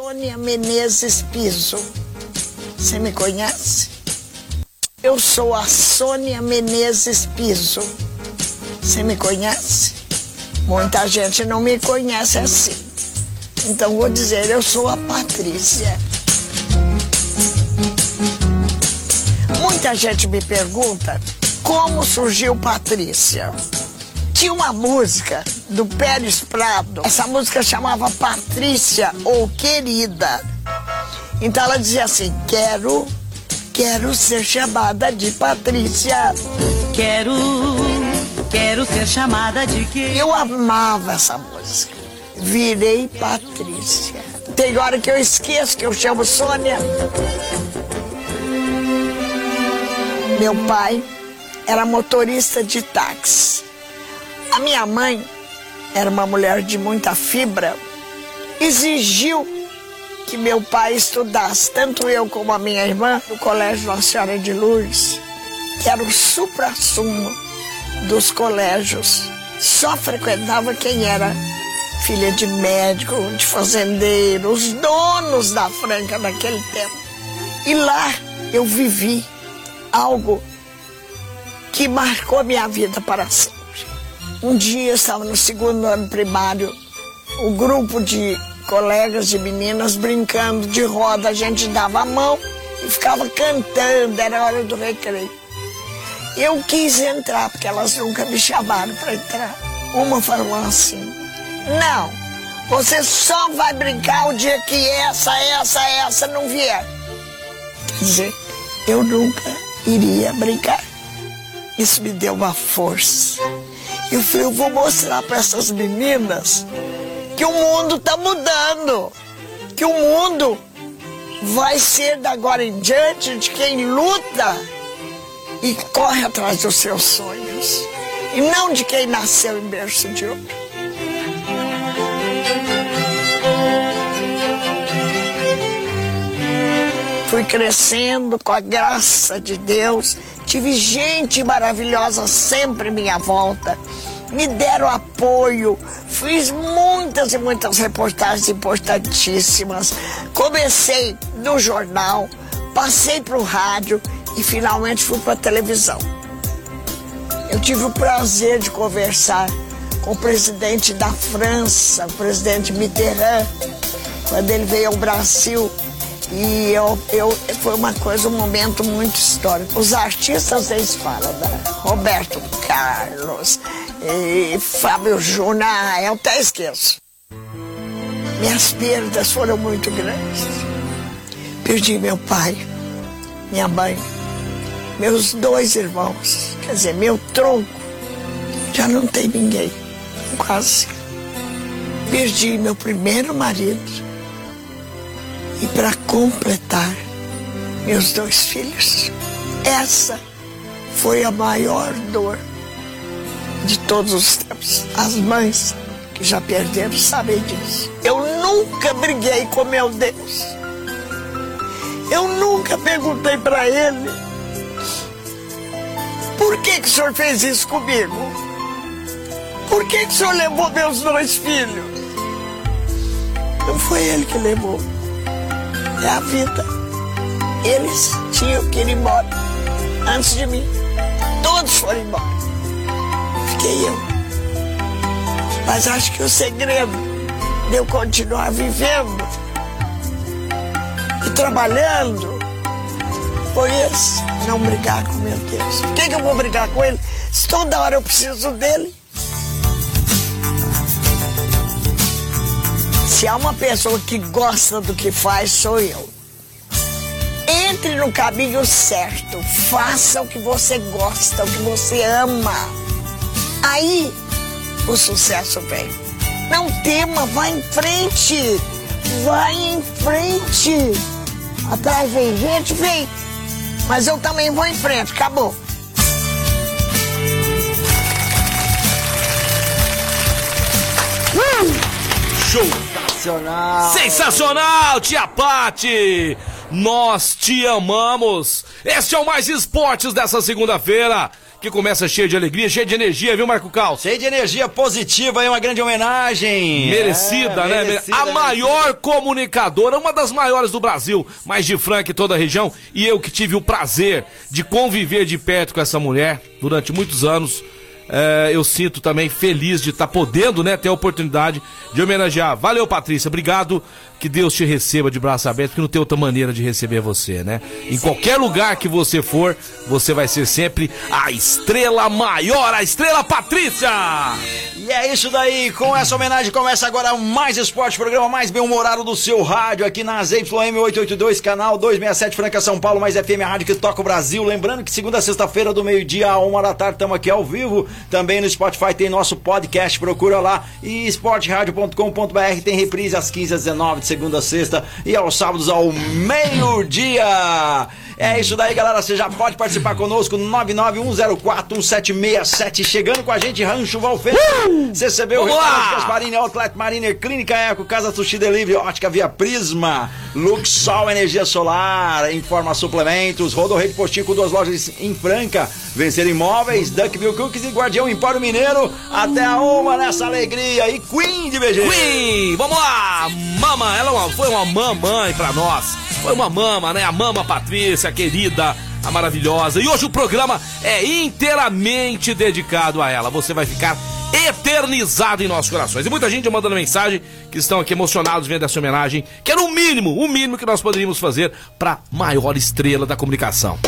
Sônia Menezes Piso. Você me conhece? Eu sou a Sônia Menezes Piso. Você me conhece? Muita gente não me conhece assim. Então vou dizer, eu sou a Patrícia. Muita gente me pergunta como surgiu Patrícia. Tinha uma música do Pérez Prado. Essa música chamava Patrícia ou Querida. Então ela dizia assim: Quero, quero ser chamada de Patrícia. Quero, quero ser chamada de que? Eu amava essa música. Virei Patrícia. Tem hora que eu esqueço que eu chamo Sônia. Meu pai era motorista de táxi. A minha mãe era uma mulher de muita fibra. Exigiu que meu pai estudasse, tanto eu como a minha irmã, no Colégio Nossa Senhora de Lourdes, que era o supra-sumo dos colégios. Só frequentava quem era filha de médico, de fazendeiro, os donos da Franca naquele tempo. E lá eu vivi algo que marcou minha vida para sempre. Um dia eu estava no segundo ano primário, o um grupo de colegas de meninas brincando de roda, a gente dava a mão e ficava cantando, era hora do recreio. Eu quis entrar, porque elas nunca me chamaram para entrar. Uma falou assim: Não, você só vai brincar o dia que essa, essa, essa não vier. Quer dizer, eu nunca iria brincar. Isso me deu uma força. Eu falei, eu vou mostrar para essas meninas que o mundo está mudando. Que o mundo vai ser da agora em diante de quem luta e corre atrás dos seus sonhos. E não de quem nasceu em berço de ouro. Fui crescendo com a graça de Deus. Tive gente maravilhosa sempre à minha volta. Me deram apoio. Fiz muitas e muitas reportagens importantíssimas. Comecei no jornal, passei para o rádio e finalmente fui para a televisão. Eu tive o prazer de conversar com o presidente da França, o presidente Mitterrand, quando ele veio ao Brasil e eu, eu, foi uma coisa, um momento muito histórico. Os artistas eles falam, né? Roberto Carlos, e Fábio Júnior, ah, eu até esqueço. Minhas perdas foram muito grandes. Perdi meu pai, minha mãe, meus dois irmãos, quer dizer, meu tronco. Já não tem ninguém, quase. Perdi meu primeiro marido e para completar, meus dois filhos. Essa foi a maior dor de todos os tempos. As mães que já perderam sabem disso. Eu nunca briguei com meu Deus. Eu nunca perguntei para ele por que, que o senhor fez isso comigo? Por que, que o senhor levou meus dois filhos? Não foi ele que levou é a vida. Eles tinham que ir embora antes de mim. Todos foram embora. Fiquei eu. Mas acho que o segredo de eu continuar vivendo e trabalhando foi esse. Não brigar com meu Deus. Por que, que eu vou brigar com ele? Se toda hora eu preciso dele. Se há uma pessoa que gosta do que faz, sou eu. Entre no caminho certo, faça o que você gosta, o que você ama. Aí o sucesso vem. Não tema, vá em frente. Vai em frente. Atrás vem gente, vem. Mas eu também vou em frente, acabou. Show! Sensacional! Sensacional, tia Pati! Nós te amamos! Este é o Mais Esportes dessa segunda-feira, que começa cheio de alegria, cheio de energia, viu, Marco Cal? Cheio de energia positiva e uma grande homenagem. Merecida, É, né? merecida, a merecida. maior comunicadora, uma das maiores do Brasil, mais de Franca e toda a região. E eu que tive o prazer de conviver de perto com essa mulher durante muitos anos. É, eu sinto também feliz de estar podendo, né, ter a oportunidade de homenagear. Valeu, Patrícia, obrigado. Que Deus te receba de braço aberto, que não tem outra maneira de receber você, né? Em qualquer lugar que você for, você vai ser sempre a estrela maior, a estrela Patrícia! E é isso daí, com essa homenagem começa agora o Mais Esporte, programa mais bem-humorado do seu rádio, aqui na ZYM 882, canal 267 Franca São Paulo, mais FM, a rádio que toca o Brasil. Lembrando que segunda a sexta-feira, do meio-dia a uma da tarde, estamos aqui ao vivo. Também no Spotify tem nosso podcast, procura lá. E esporteradio.com.br tem reprise às 15 às 19 de segunda a sexta e aos sábados ao meio-dia. É isso daí, galera. Você já pode participar conosco. 991041767. Chegando com a gente, Rancho Valfeira. CCB, o Vamos lá! Restaurante Outlet Mariner, Clínica Eco, Casa Sushi Delivery, Ótica Via Prisma, Luxol Energia Solar, Informa Suplementos, Rodorreio Postinho com duas lojas em Franca, Vencer Imóveis, Duckville Cookies e Guardião Empório Mineiro. Até a uma nessa alegria. E Queen de BG. Queen, vamos lá! Mama, ela é uma- foi uma mamãe pra nós. Foi uma mama, né? A mama Patrícia, querida, a maravilhosa. E hoje o programa é inteiramente dedicado a ela. Você vai ficar eternizado em nossos corações. E muita gente mandando mensagem que estão aqui emocionados vendo essa homenagem, que era o mínimo, o mínimo que nós poderíamos fazer pra maior estrela da comunicação.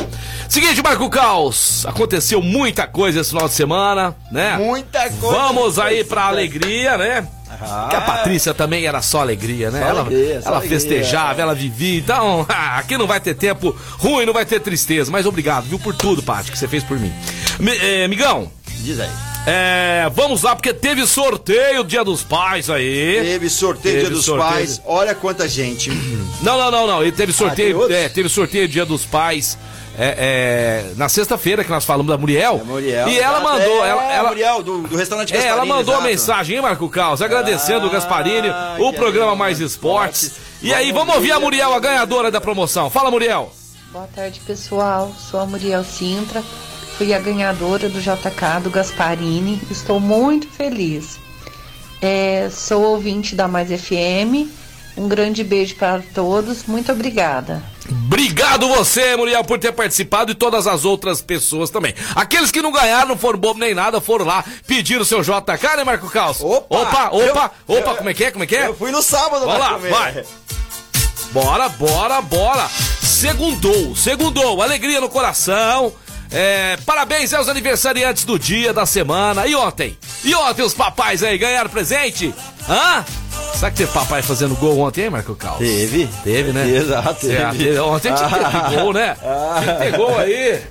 Seguinte, Marco Caos, aconteceu muita coisa esse final de semana, né? Muita coisa. Vamos aí pra alegria, né? Ah. Que a Patrícia também era só alegria, né? Só ela alegria, ela alegria. festejava, ela vivia. Então, aqui não vai ter tempo ruim, não vai ter tristeza. Mas obrigado, viu, por tudo, Paty, que você fez por mim. Mi- eh, Migão, Diz aí. é, vamos lá, porque teve sorteio Dia dos Pais aí. Teve sorteio Teve Dia dos sorteio. Pais. Olha quanta gente. Não, não, não, não. Ele teve Ah, sorteio, outros? é, teve sorteio Dia dos Pais. É, é, na sexta-feira que nós falamos da Muriel. É, Muriel. E ela mandou. Ela, é, ela, Muriel, do, do restaurante É, ela Gasparini, mandou uma exato. mensagem, hein, Marco Caos? Agradecendo o Ah, Gasparini, o programa Mais Esportes. Esportes. E aí, Vamos ouvir a Muriel, a ganhadora da promoção. Fala, Muriel. Boa tarde, pessoal. Sou a Muriel Sintra. Fui a ganhadora do JK do Gasparini. Estou muito feliz. É, sou ouvinte da Mais FM. Um grande beijo para todos. Muito obrigada. Obrigado você, Muriel, por ter participado e todas as outras pessoas também. Aqueles que não ganharam, não foram bobo nem nada, foram lá pedir o seu JK, né, Marco Caos? Opa! Opa, opa, Eu- opa, eu- como é que é, como é que é? Eu fui no sábado Vamos lá, comer. vai. Bora, bora, bora. Segundou, segundou. Alegria no coração. É, parabéns aos aniversariantes do dia, da semana. E ontem? E ontem os papais aí ganharam presente? Hã? Será que teve papai fazendo gol ontem, hein, Marco Cal? Teve. Teve, né? Exato, Certo. teve. Ontem tinha que ter gol, né? Tinha que ter gol aí.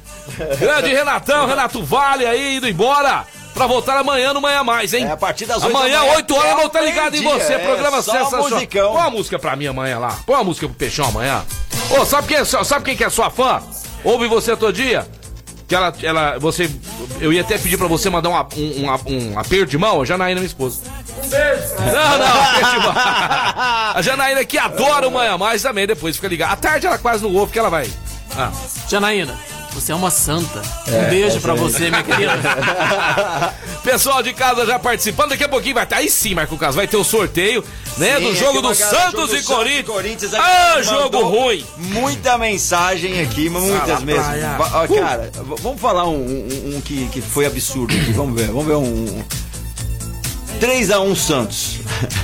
Grande Renatão, Renato Vale aí indo embora. Pra voltar amanhã no Manhã Mais, hein? É, a partir das oito Amanhã, da manhã 8 horas, eu vou estar ligado em você. é, Programa sensacional. musicão. Põe uma música pra mim amanhã lá. Põe uma música pro Peixão amanhã. Ô, sabe quem, é, sua- sabe quem que é sua fã? Ouve você todo dia? Que ela, ela, você, eu ia até pedir pra você mandar um, um, um, um aperto de mão, a Janaína, minha esposa. Um beijo. Não, não, aperto de mão. A Janaína que adora o Manhã Mais também, depois fica ligada. À tarde ela quase não ouve, que ela vai. Ah. Janaína, você é uma santa. Um beijo pra você, minha querida. Pessoal de casa já participando, daqui a pouquinho vai estar. Aí sim, Marco Caso, vai ter o sorteio, né? Sim, do aqui jogo do Santos jogo do e Corinthians. Corinthians, Ah, jogo ruim. Muita mensagem aqui, muitas mesmo. ó, Cara, vamos falar um, um- um que, que foi absurdo aqui. Vamos ver, vamos ver um. 3x1 Santos.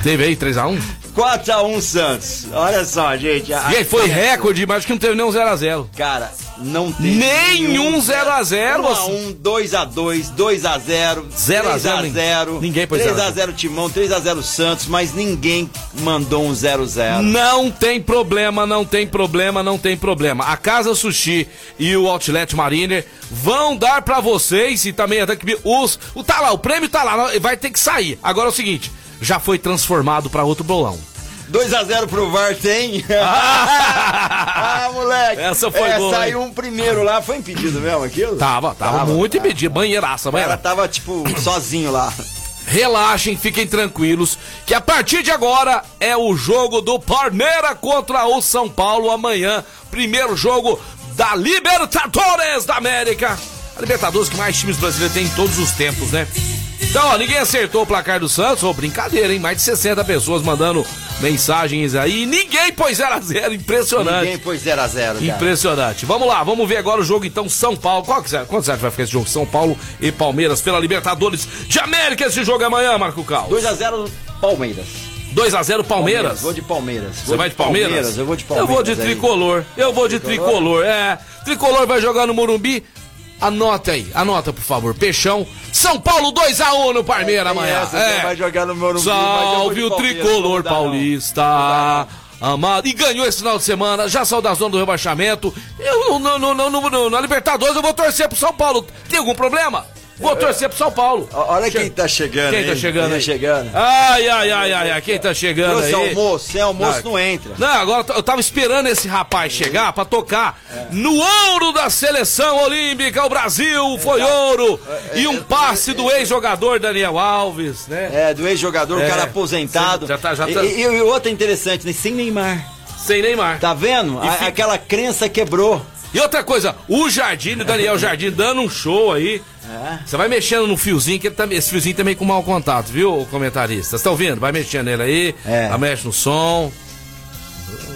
Teve aí 3x1? 4x1 Santos. Olha só, gente. a- E aí foi recorde, mas acho que não teve nem um 0x0. Cara, não tem. Nenhum 0 a 0, 1x1, 2x2, 2x0, 0 a 0, 3x0. ninguém pôs 0 a 3x0 Timão, 3x0 Santos, mas ninguém mandou um 0x0. Não tem problema, não tem problema, não tem problema. A Casa Sushi e o Outlet Mariner vão dar pra vocês e também até que os o tá lá, o prêmio tá lá, vai ter que sair. Agora é o seguinte, já foi transformado pra outro bolão. 2x0 pro VAR tem. ah, moleque. Essa foi é, boa, Saiu um primeiro lá, foi impedido mesmo aquilo? Tava, tava, muito impedido. Banheiraça, O cara banheira. tava, tipo, sozinho lá. Relaxem, fiquem tranquilos, que a partir de agora é o jogo do Palmeiras contra o São Paulo amanhã. Primeiro jogo da Libertadores da América. A Libertadores que mais times brasileiros tem em todos os tempos, né? Então, ó, ninguém acertou o placar do Santos. Ô, brincadeira, hein? Mais de 60 pessoas mandando mensagens aí. E ninguém pôs 0x0. Impressionante. Ninguém pôs 0x0. Impressionante. Vamos lá, vamos ver agora o jogo então São Paulo. Qual que você, quanto você acha que vai ficar esse jogo? São Paulo e Palmeiras pela Libertadores de América. Esse jogo é amanhã, Marco Cal. 2x0 Palmeiras. 2x0 Palmeiras. Vou de Palmeiras. Você Vou vai de Palmeiras? Eu vou de Eu Palmeiras. vou de aí. tricolor. Eu vou de tricolor. É. Tricolor vai jogar no Morumbi. Anota aí, anota por favor. Peixão. São Paulo 2x1 no Palmeiras Tem amanhã. essa, É. vai jogar no Morumbi, Salve o tricolor dá, não. paulista. Amado. E ganhou esse final de semana, já saiu da zona do rebaixamento. Eu, no, no, no, no- no- na Libertadores eu vou torcer pro São Paulo. Tem algum problema? Vou torcer pro São Paulo. Olha quem tá chegando Quem aí. tá chegando Quem aí? tá chegando. Ai, ai, ai, ai, ai. Quem tá chegando Trouxe aí? almoço, sem almoço Não, não entra. Não, agora eu tava esperando esse rapaz chegar pra tocar no ouro da seleção olímpica. O Brasil foi ouro. E um passe do ex-jogador Daniel Alves, né? É, do ex-jogador, É. o cara aposentado. Já tá- já tá- E, e, outra interessante, né? Sem Neymar. Sem Neymar. Tá vendo? A- fica- Aquela crença quebrou. E outra coisa, o Jardim, o Daniel Jardim, dando um show aí. É. Você vai mexendo no fiozinho, que ele tá, esse fiozinho também com mau contato, viu, comentarista? Vocês estão vendo? Vai mexendo nele aí, É. vai mexe no som.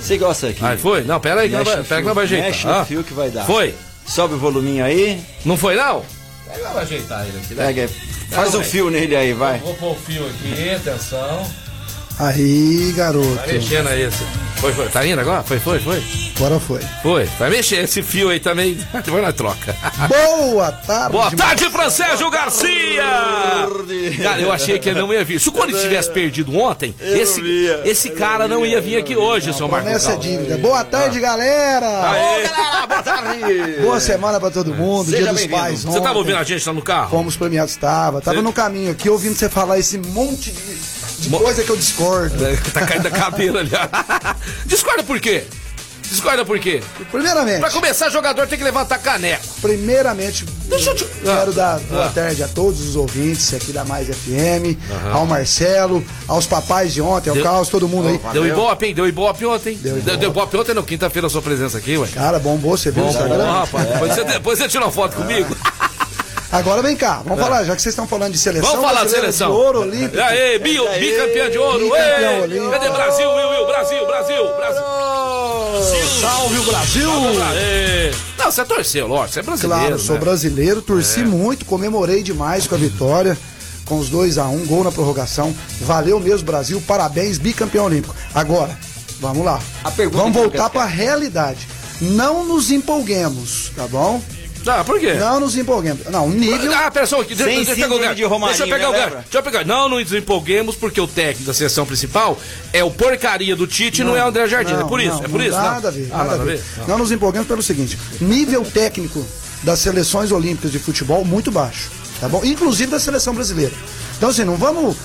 Você gosta aqui? Aí foi? Não, pera aí, que não Mexe vai, pera que vai ajeitar. mexe no Ah, fio que vai dar. Foi? Sobe o voluminho aí. Não foi não? Pega lá, vai ajeitar ele aqui. né? Pega aí. Faz Não, um fio nele aí, vai. Vou pôr o fio aqui, atenção. Aí, garoto. Vai mexendo aí esse. Foi, foi. Tá indo agora? Foi, foi, foi? Agora foi. Foi. Vai mexer esse fio aí também. Depois nós troca. Boa tarde. Boa tarde, Francésio Garcia! Cara, eu achei que ele não ia vir. Se o Corinthians tivesse perdido ontem, esse, via, esse cara não ia vir aqui hoje, seu Marcos. É dívida. Boa tarde, galera. Aê. Boa tarde. Boa semana pra todo mundo. Seja Dia dos pais. Você ontem. tava ouvindo a gente lá no carro? Fomos premiados, tava. Tava Você- no caminho aqui ouvindo você falar esse monte de, de Mo- coisa que eu discordo. Tá caindo da cadeira ali. Discorda por quê? Discorda por quê? Primeiramente, Pra começar, jogador tem que levantar caneco. primeiramente, Deixa eu te- quero dar boa Ah. tarde a todos os ouvintes aqui da Mais FM, ao Marcelo, aos papais de ontem, ao Deu- Carlos, todo mundo aí. Deu ibope, hein? Deu ibope ontem. Deu Deu, ibope. deu ibope ontem, não. Quinta-feira a sua presença aqui, ué. Cara, bombou, você viu no Bom, Instagram? bom, rapaz. Depois você, depois você tira uma foto comigo. Agora vem cá, vamos falar, já que vocês estão falando de seleção. Vamos falar de seleção. De ouro olímpico. E aí, bio, bicampeão de ouro. Bicampeão olímpico. Cadê Brasil, Will, Will? Brasil, Brasil, Brasil. Salve o Brasil! Aê. Não, você torceu, lógico. Você é brasileiro. Claro, sou né? brasileiro, torci muito, comemorei demais com a vitória, com os 2 a 1 gol na prorrogação. Valeu mesmo, Brasil, parabéns, bicampeão olímpico. Agora, vamos lá. A pergunta vamos voltar para a realidade. Não nos empolguemos, tá bom? Ah, por quê? Não nos empolguemos. Não, o nível. Ah, pera só aqui. Deixa, Sem deixa eu pegar o de Romarinho, Deixa eu pegar o né? Deixa eu pegar. Não nos empolguemos porque o técnico da seleção principal é o porcaria do Tite e não, é o André Jardim. é por isso, não, é por não, isso. Nada não. a ver, Ah, nada a ver. Não nos empolguemos pelo seguinte: nível técnico das seleções olímpicas de futebol muito baixo, tá bom? Inclusive da seleção brasileira. Então, assim, não vamos.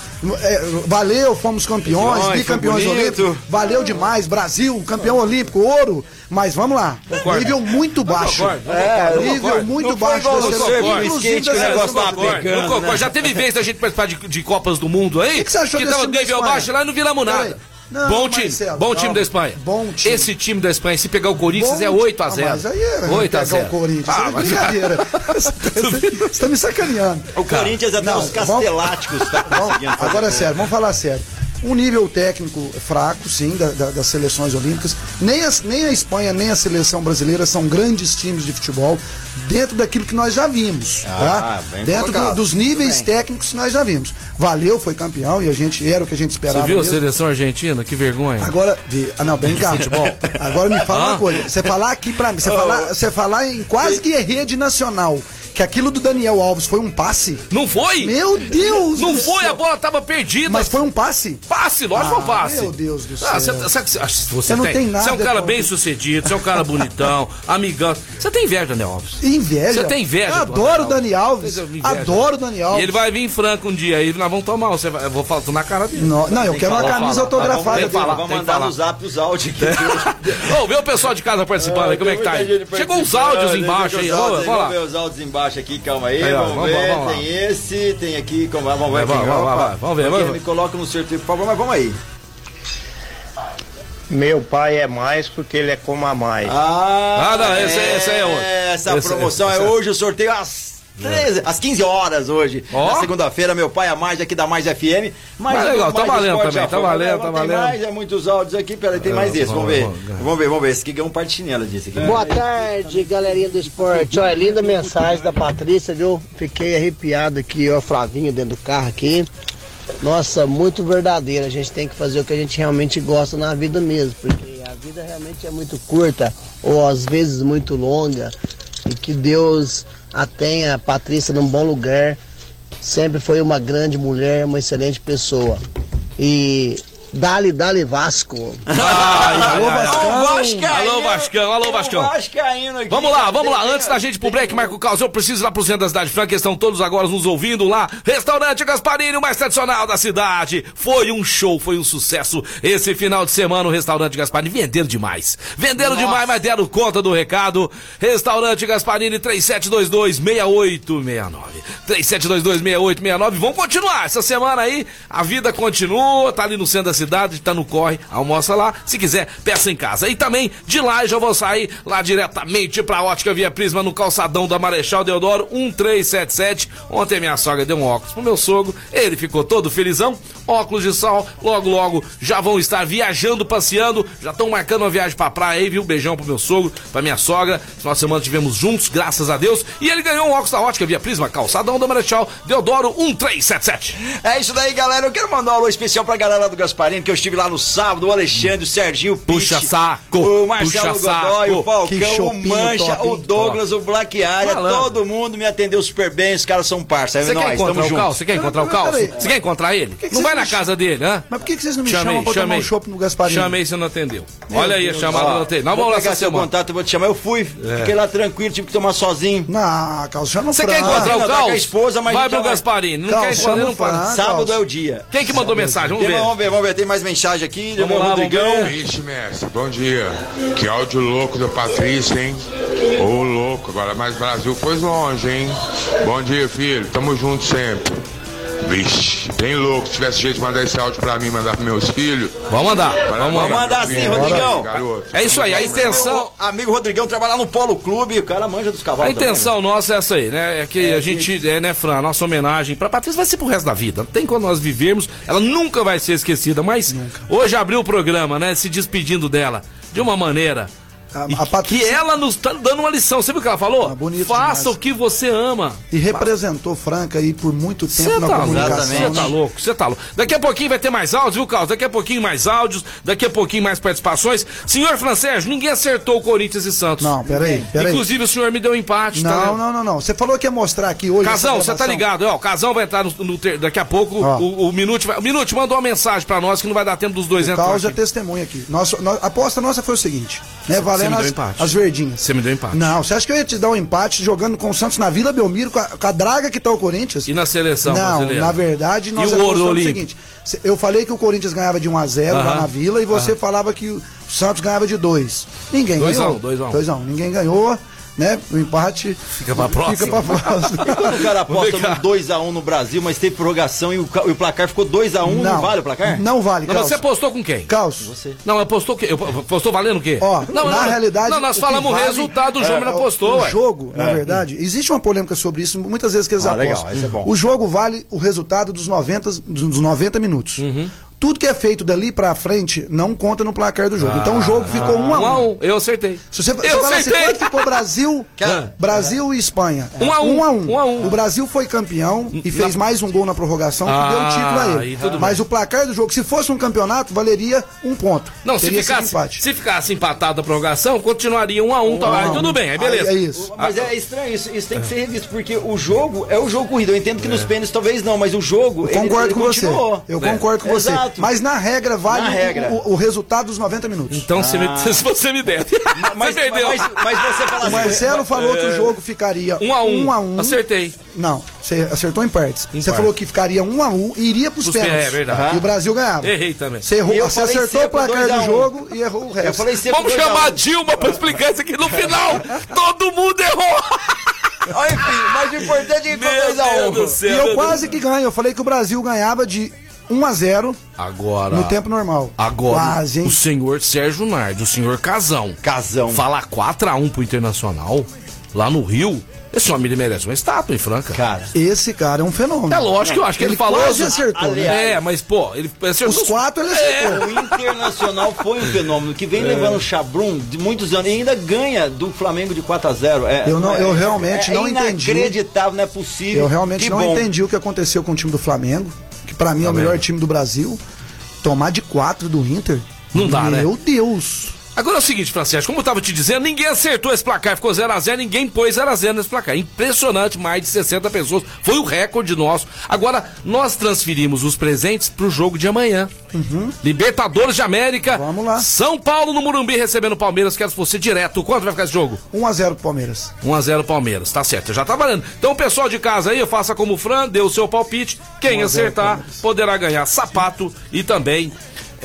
É, valeu, fomos campeões, Campeões, bicampeões olímpicos. Valeu demais, Brasil, campeão olímpico, ouro. Mas vamos lá. Concordo. Nível muito baixo. concordo, não concordo, não nível concordo. muito Não baixo você, no skate que o negócio tava pegando. Não concordo. né? Já teve vez da gente participar de, de Copas do Mundo aí? que você achou que desse tava nível baixo lá e não viramos nada. Não, bom time, Marcelo, bom calma. time da Espanha. Bom time. Esse time da Espanha, se pegar o Corinthians, é Bom, 8 a ah, 0 Mas aí é 8 a pegar 0 o Corinthians. Ah, é mas- brincadeira. Você tá me sacaneando. O Corinthians até Não, os casteláticos tá Vamos- agora é sério, vamos falar sério. Um nível técnico fraco, sim, da- da- das seleções olímpicas. Nem, as- nem a Espanha, nem a seleção brasileira são grandes times de futebol dentro daquilo que nós já vimos. Ah, tá? Dentro do- dos níveis técnicos que nós já vimos. Valeu, foi campeão e a gente era o que a gente Você esperava. viu a mesmo. seleção argentina? Que vergonha. Agora, vi- ah, não, bem cá. Agora me fala Ah. uma coisa. Você falar aqui pra mim, você falar, você falar em quase que rede nacional que aquilo do Daniel Alves foi um passe. Não foi? Meu Deus! Não do foi, céu. a bola tava perdida. Mas foi um passe? Passe, lógico que Ah, foi um passe. meu Deus do Ah, céu. cê- sabe que cê- acho que você, Você não tem nada Você é um cara bem sucedido, você é um cara bonitão, amigão. Você tem inveja, Daniel Alves? Inveja. Você tem inveja Eu do adoro o Daniel Dani Alves. Inveja. Adoro o Dani Alves. E ele vai vir em Franco um dia aí, nós vamos tomar. Você vai, eu vou falar tô na cara dele. Não, não, eu Tem quero que uma falar, camisa falar. autografada Vamos dele. falar, Vamos tem mandar no zap os áudios aqui. Ô, vê o pessoal de casa participando aí, como é que tá Tem aí? Chegou uns participando, áudios tem embaixo aí, vamos lá. Vamos ver os áudios embaixo aqui, calma aí, Aí, ó, vamos, vamos ver, vamos tem esse, tem aqui, como, vamos ver opa. vai, vamos ver, vamos. Me coloca no sorteio, por favor, mas vamos aí. Meu pai é mais porque ele é como a mais. Ah, Ah, não, esse- esse aí é outro. Essa Esse- promoção esse é é- hoje, o sorteio às 13, às 15 horas hoje. Ó. Na segunda-feira, meu pai é mais aqui da Mais FM. Mais Mas legal, tá mais valendo esporte também, tá valendo, Não tá tem valendo. mais, é muitos áudios aqui, peraí, tem mais É, esse, vamos vamos, ver. vamos, ver, vamos ver. Esse aqui ganhou um par de chinela disse aqui. Boa tarde, galerinha do esporte. Olha, linda mensagem da Patrícia, viu? Fiquei arrepiado aqui, ó, Flavinho dentro do carro aqui. Nossa, muito verdadeira. A gente tem que fazer o que a gente realmente gosta na vida mesmo, porque a vida realmente é muito curta, ou às vezes muito longa, e que Deus a tenha a Patrícia num bom lugar. Sempre foi uma grande mulher, uma excelente pessoa. E dale, dale Vasco. Alô, Vascão. Alô, Vascão, alô, Vascão. Vascaíno aqui. Vamos lá, vamos lá. Antes da gente ir pro break, Marco Caos, eu preciso ir lá pro centro da cidade franca, estão todos agora nos ouvindo lá. Restaurante Gasparini, o mais tradicional da cidade. Foi um show, foi um sucesso. Esse final de semana, o Restaurante Gasparini venderam demais. Venderam demais, mas deram conta do recado. Restaurante Gasparini 3722-6869. 3722-6869. Vamos continuar essa semana aí. A vida continua, tá ali no centro da cidade, tá no corre. Almoça lá. Se quiser, peça em casa. E também, de lá, eu vou sair lá diretamente pra Ótica Via Prisma no calçadão da Marechal Deodoro 1377. Ontem minha sogra deu um óculos pro meu sogro. Ele ficou todo felizão. Óculos de sol. Logo, logo já vão estar viajando, passeando. Já estão marcando uma viagem pra praia aí, viu? Beijão pro meu sogro, pra minha sogra. Final semana tivemos juntos, graças a Deus. E ele ganhou um óculos da Ótica Via Prisma, calçadão da Marechal Deodoro 1377. É isso daí, galera. Eu quero mandar um alô especial pra galera do Que eu estive lá no sábado, o Alexandre, o Serginho, o Puxa Piche, saco, o Marcelo puxa Godoy, saco. o Falcão, o Mancha, top, o? Douglas, o Black Área, Falando. todo mundo me atendeu super bem, os caras são parça. É Você quer nóis, encontrar tamo o Cal? junto. Você quer encontrar o Cal? Peraí. Você quer encontrar ele? que Não vai na me casa dele, hã? Mas por que que vocês não me Chamei, chamam pra tomar chamei. um chopp no Gasparinho? Chamei e você não atendeu. Olha aí a chamada não atendeu. Nós vou vamos lá essa seu semana. contato, eu vou te chamar. Eu fui, fiquei lá tranquilo, tive que tomar sozinho. Não, Carlos, chama o Você quer encontrar não, o Cal? com a esposa, mas Vai pro. Gasparini. Não quer encontrar, o não. Sábado é o dia. Quem que mandou mensagem? Vamos Tem- ver. Vamos ver, vamos ver, tem mais mensagem aqui. Deixa eu ver Vamos o lá, Rodrigão. Vixe, mestre, bom dia. Que áudio louco da Patrícia, hein? Ô, louco, agora mais Brasil foi longe, hein? Bom dia, filho. Tamo junto sempre. Vixe, bem louco. Se tivesse jeito de mandar esse áudio pra mim, mandar pros meus filhos. Vamos mandar. Vamos Vamos mandar. mandar sim, Bora, Rodrigão. garoto. É isso aí, a intenção. Meu amigo Rodrigão trabalha no Polo Clube, o cara manja dos A cavalos. intenção nossa é essa aí, né? É que a gente, é, né, Fran, a nossa homenagem pra Patrícia vai ser pro resto da vida. Não tem quando nós vivermos, ela nunca vai ser esquecida, mas hoje abriu o programa, né? Se despedindo dela de uma maneira. A- a Patrícia- Que ela nos tá dando uma lição. Você viu o que ela falou? Ah, bonito Faça demais. o que você ama. E representou Franca aí por muito tempo Você na tá, comunicação. você tá louco, você tá louco. Daqui a pouquinho vai ter mais áudios, viu, Carlos? Daqui a pouquinho mais áudios, daqui a pouquinho mais participações. Senhor Francés, ninguém acertou o Corinthians e Santos. Não, peraí, peraí. Inclusive o senhor me deu um empate, tá? Não, né? não, não, não. Você falou que ia mostrar aqui hoje. Casão, você tá ligado? Ó, o Casão vai entrar no, no ter- daqui a pouco. Ó. O, o Minute vai. Minute mandou uma mensagem pra nós que não vai dar tempo dos dois O entrar. Carlos é testemunha aqui. Nossa, no- a aposta nossa foi o seguinte, né? Me deu as, empate. as verdinhas. Você me deu empate. Não, você acha que eu ia te dar um empate jogando com o Santos na Vila Belmiro, com a, com a draga que tá o Corinthians? E na seleção Não, brasileira? na verdade, nós E o ouro olímpico? seguinte. Eu falei que o Corinthians ganhava de 1 a 0 lá Aham. na Vila e você falava que o Santos ganhava de 2. Ninguém Dois ganhou. um, dois a um. 2 a 1. Ninguém ganhou, né? O empate Fica pra próxima. fica pra próxima. Quando o cara aposta no 2x1 no Brasil, mas teve prorrogação e o, e o placar ficou 2x1, não, vale o placar? Não vale, Não, mas você apostou com quem? Carlos, Não, apostou o quê? Apostou valendo o quê? Ó, não, na não, realidade. Não, nós o falamos o vale- resultado do jogo, é, não o- apostou, O ué. jogo, na verdade, existe uma polêmica sobre isso, muitas vezes que eles Ah, apostam. legal, esse é bom. O jogo vale o resultado dos 90, dos 90 minutos. Uhum. Tudo que é feito dali pra frente não conta no placar do jogo. então o jogo ficou um a um. Um a um, eu acertei. Se você, você Eu assim, acertei. quanto ficou Brasil. Brasil e Espanha? Um a um. Um a um. Um a um. O Brasil foi campeão e fez mais um gol na prorrogação que Ah, deu o título a ele. Mas o placar do jogo, se fosse um campeonato, valeria um ponto. Não, se Teria ficasse, empate. se ficasse empatado a prorrogação, continuaria um a um. tá, aí tudo bem, aí beleza. Aí é isso. Mas é estranho, isso, isso tem que ser revisto, porque o jogo é o jogo corrido. Eu entendo que nos pênaltis talvez não, mas o jogo. Eu concordo ele, ele com você. continuou. Eu É. concordo com você. Exato. Mas na regra vale Na regra. O, o resultado dos 90 minutos. Então, se, me- se você me der. Mas, você perdeu. mas, mas você fala O assim. Marcelo falou que o jogo ficaria Um a um. um a um. Acertei. Não, você acertou em partes. Em você partes. falou que ficaria um a um e iria pros Pros pênaltis. pé- é verdade. E o Brasil ganhava. Errei também. Você, errou, você acertou o placar do um. jogo e errou o resto. Eu falei Vamos chamar a um. Dilma pra explicar isso aqui no final. Todo mundo errou. Ó, Enfim, mas o importante é que foi Meu 2 a 1 Deus do E céu. eu quase que ganho. Eu falei que o Brasil ganhava de 1 a 0 Agora. no tempo normal. Agora, Quase, hein? o senhor Sérgio Nardi, o senhor Casão. Casão. Fala 4x1 pro Internacional, lá no Rio. Esse homem ele merece uma estátua em Franca. Cara. Esse cara é um fenômeno. É lógico eu acho que ele, Ele falou. quase acertou, né? É, mas, pô, ele acertou. Os quatro ele acertou. O Internacional foi um fenômeno que vem levando o Chabrum de muitos anos e ainda ganha do Flamengo de 4 a 0 é, Eu não- é- eu realmente é não entendi. inacreditável, não é possível. Eu realmente Que não bom. entendi o que aconteceu com o time do Flamengo, que pra mim é o Tá melhor time do Brasil. Tomar de 4 do Inter. Não dá, né? Meu Deus. Agora é o seguinte, Francisco, como eu tava te dizendo, ninguém acertou esse placar, ficou 0x0, ninguém pôs 0x0 nesse placar. Impressionante, mais de 60 pessoas. Foi o recorde nosso. Agora, nós transferimos os presentes pro jogo de amanhã. Libertadores de América. Uhum. Vamos lá. São Paulo no Morumbi recebendo o Palmeiras. Quero você direto. Quanto vai ficar esse jogo? 1 a 0 pro Palmeiras. 1x0 Palmeiras, tá certo, já tá valendo. Então, o pessoal de casa aí, faça como o Fran, dê o seu palpite. Quem 1 a 0 acertar poderá ganhar sapato e também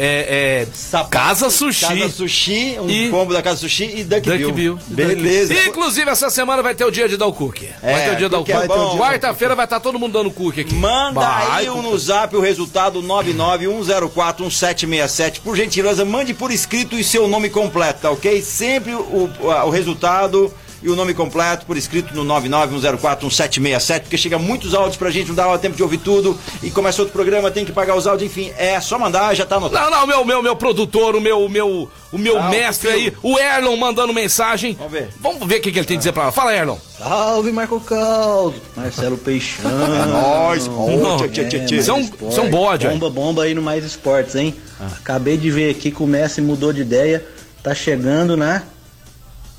é, é, Sapato, Casa Sushi. Casa Sushi, um E- combo da Casa Sushi e Duck, Duck Bill. Beleza. Inclusive, essa semana vai ter o dia de dar o cookie. vai É, ter o dia de dar o cookie é. Quarta-feira vai estar todo mundo dando cookie aqui. Manda Vai, aí um no zap o resultado 991041767. Por gentileza, mande por escrito e seu nome completo, tá ok? Sempre o, o resultado e o nome completo por escrito no 991041767, porque chega muitos áudios pra gente, não dá tempo de ouvir tudo. E começa outro programa, tem que pagar os áudios, enfim, é só mandar, já tá anotado. Não, não, meu, meu, meu produtor, o meu, o meu, o meu Ah, o mestre aí, o Erlon mandando mensagem. Vamos ver. Vamos ver o que, que ele tem a dizer pra ela. Fala, Erlon. Salve, Marco Caldo! Marcelo Peixão. É. Isso é é um bode, Bomba, bomba aí no Mais Esportes, hein? Acabei de ver aqui que o Messi mudou de ideia. Tá chegando na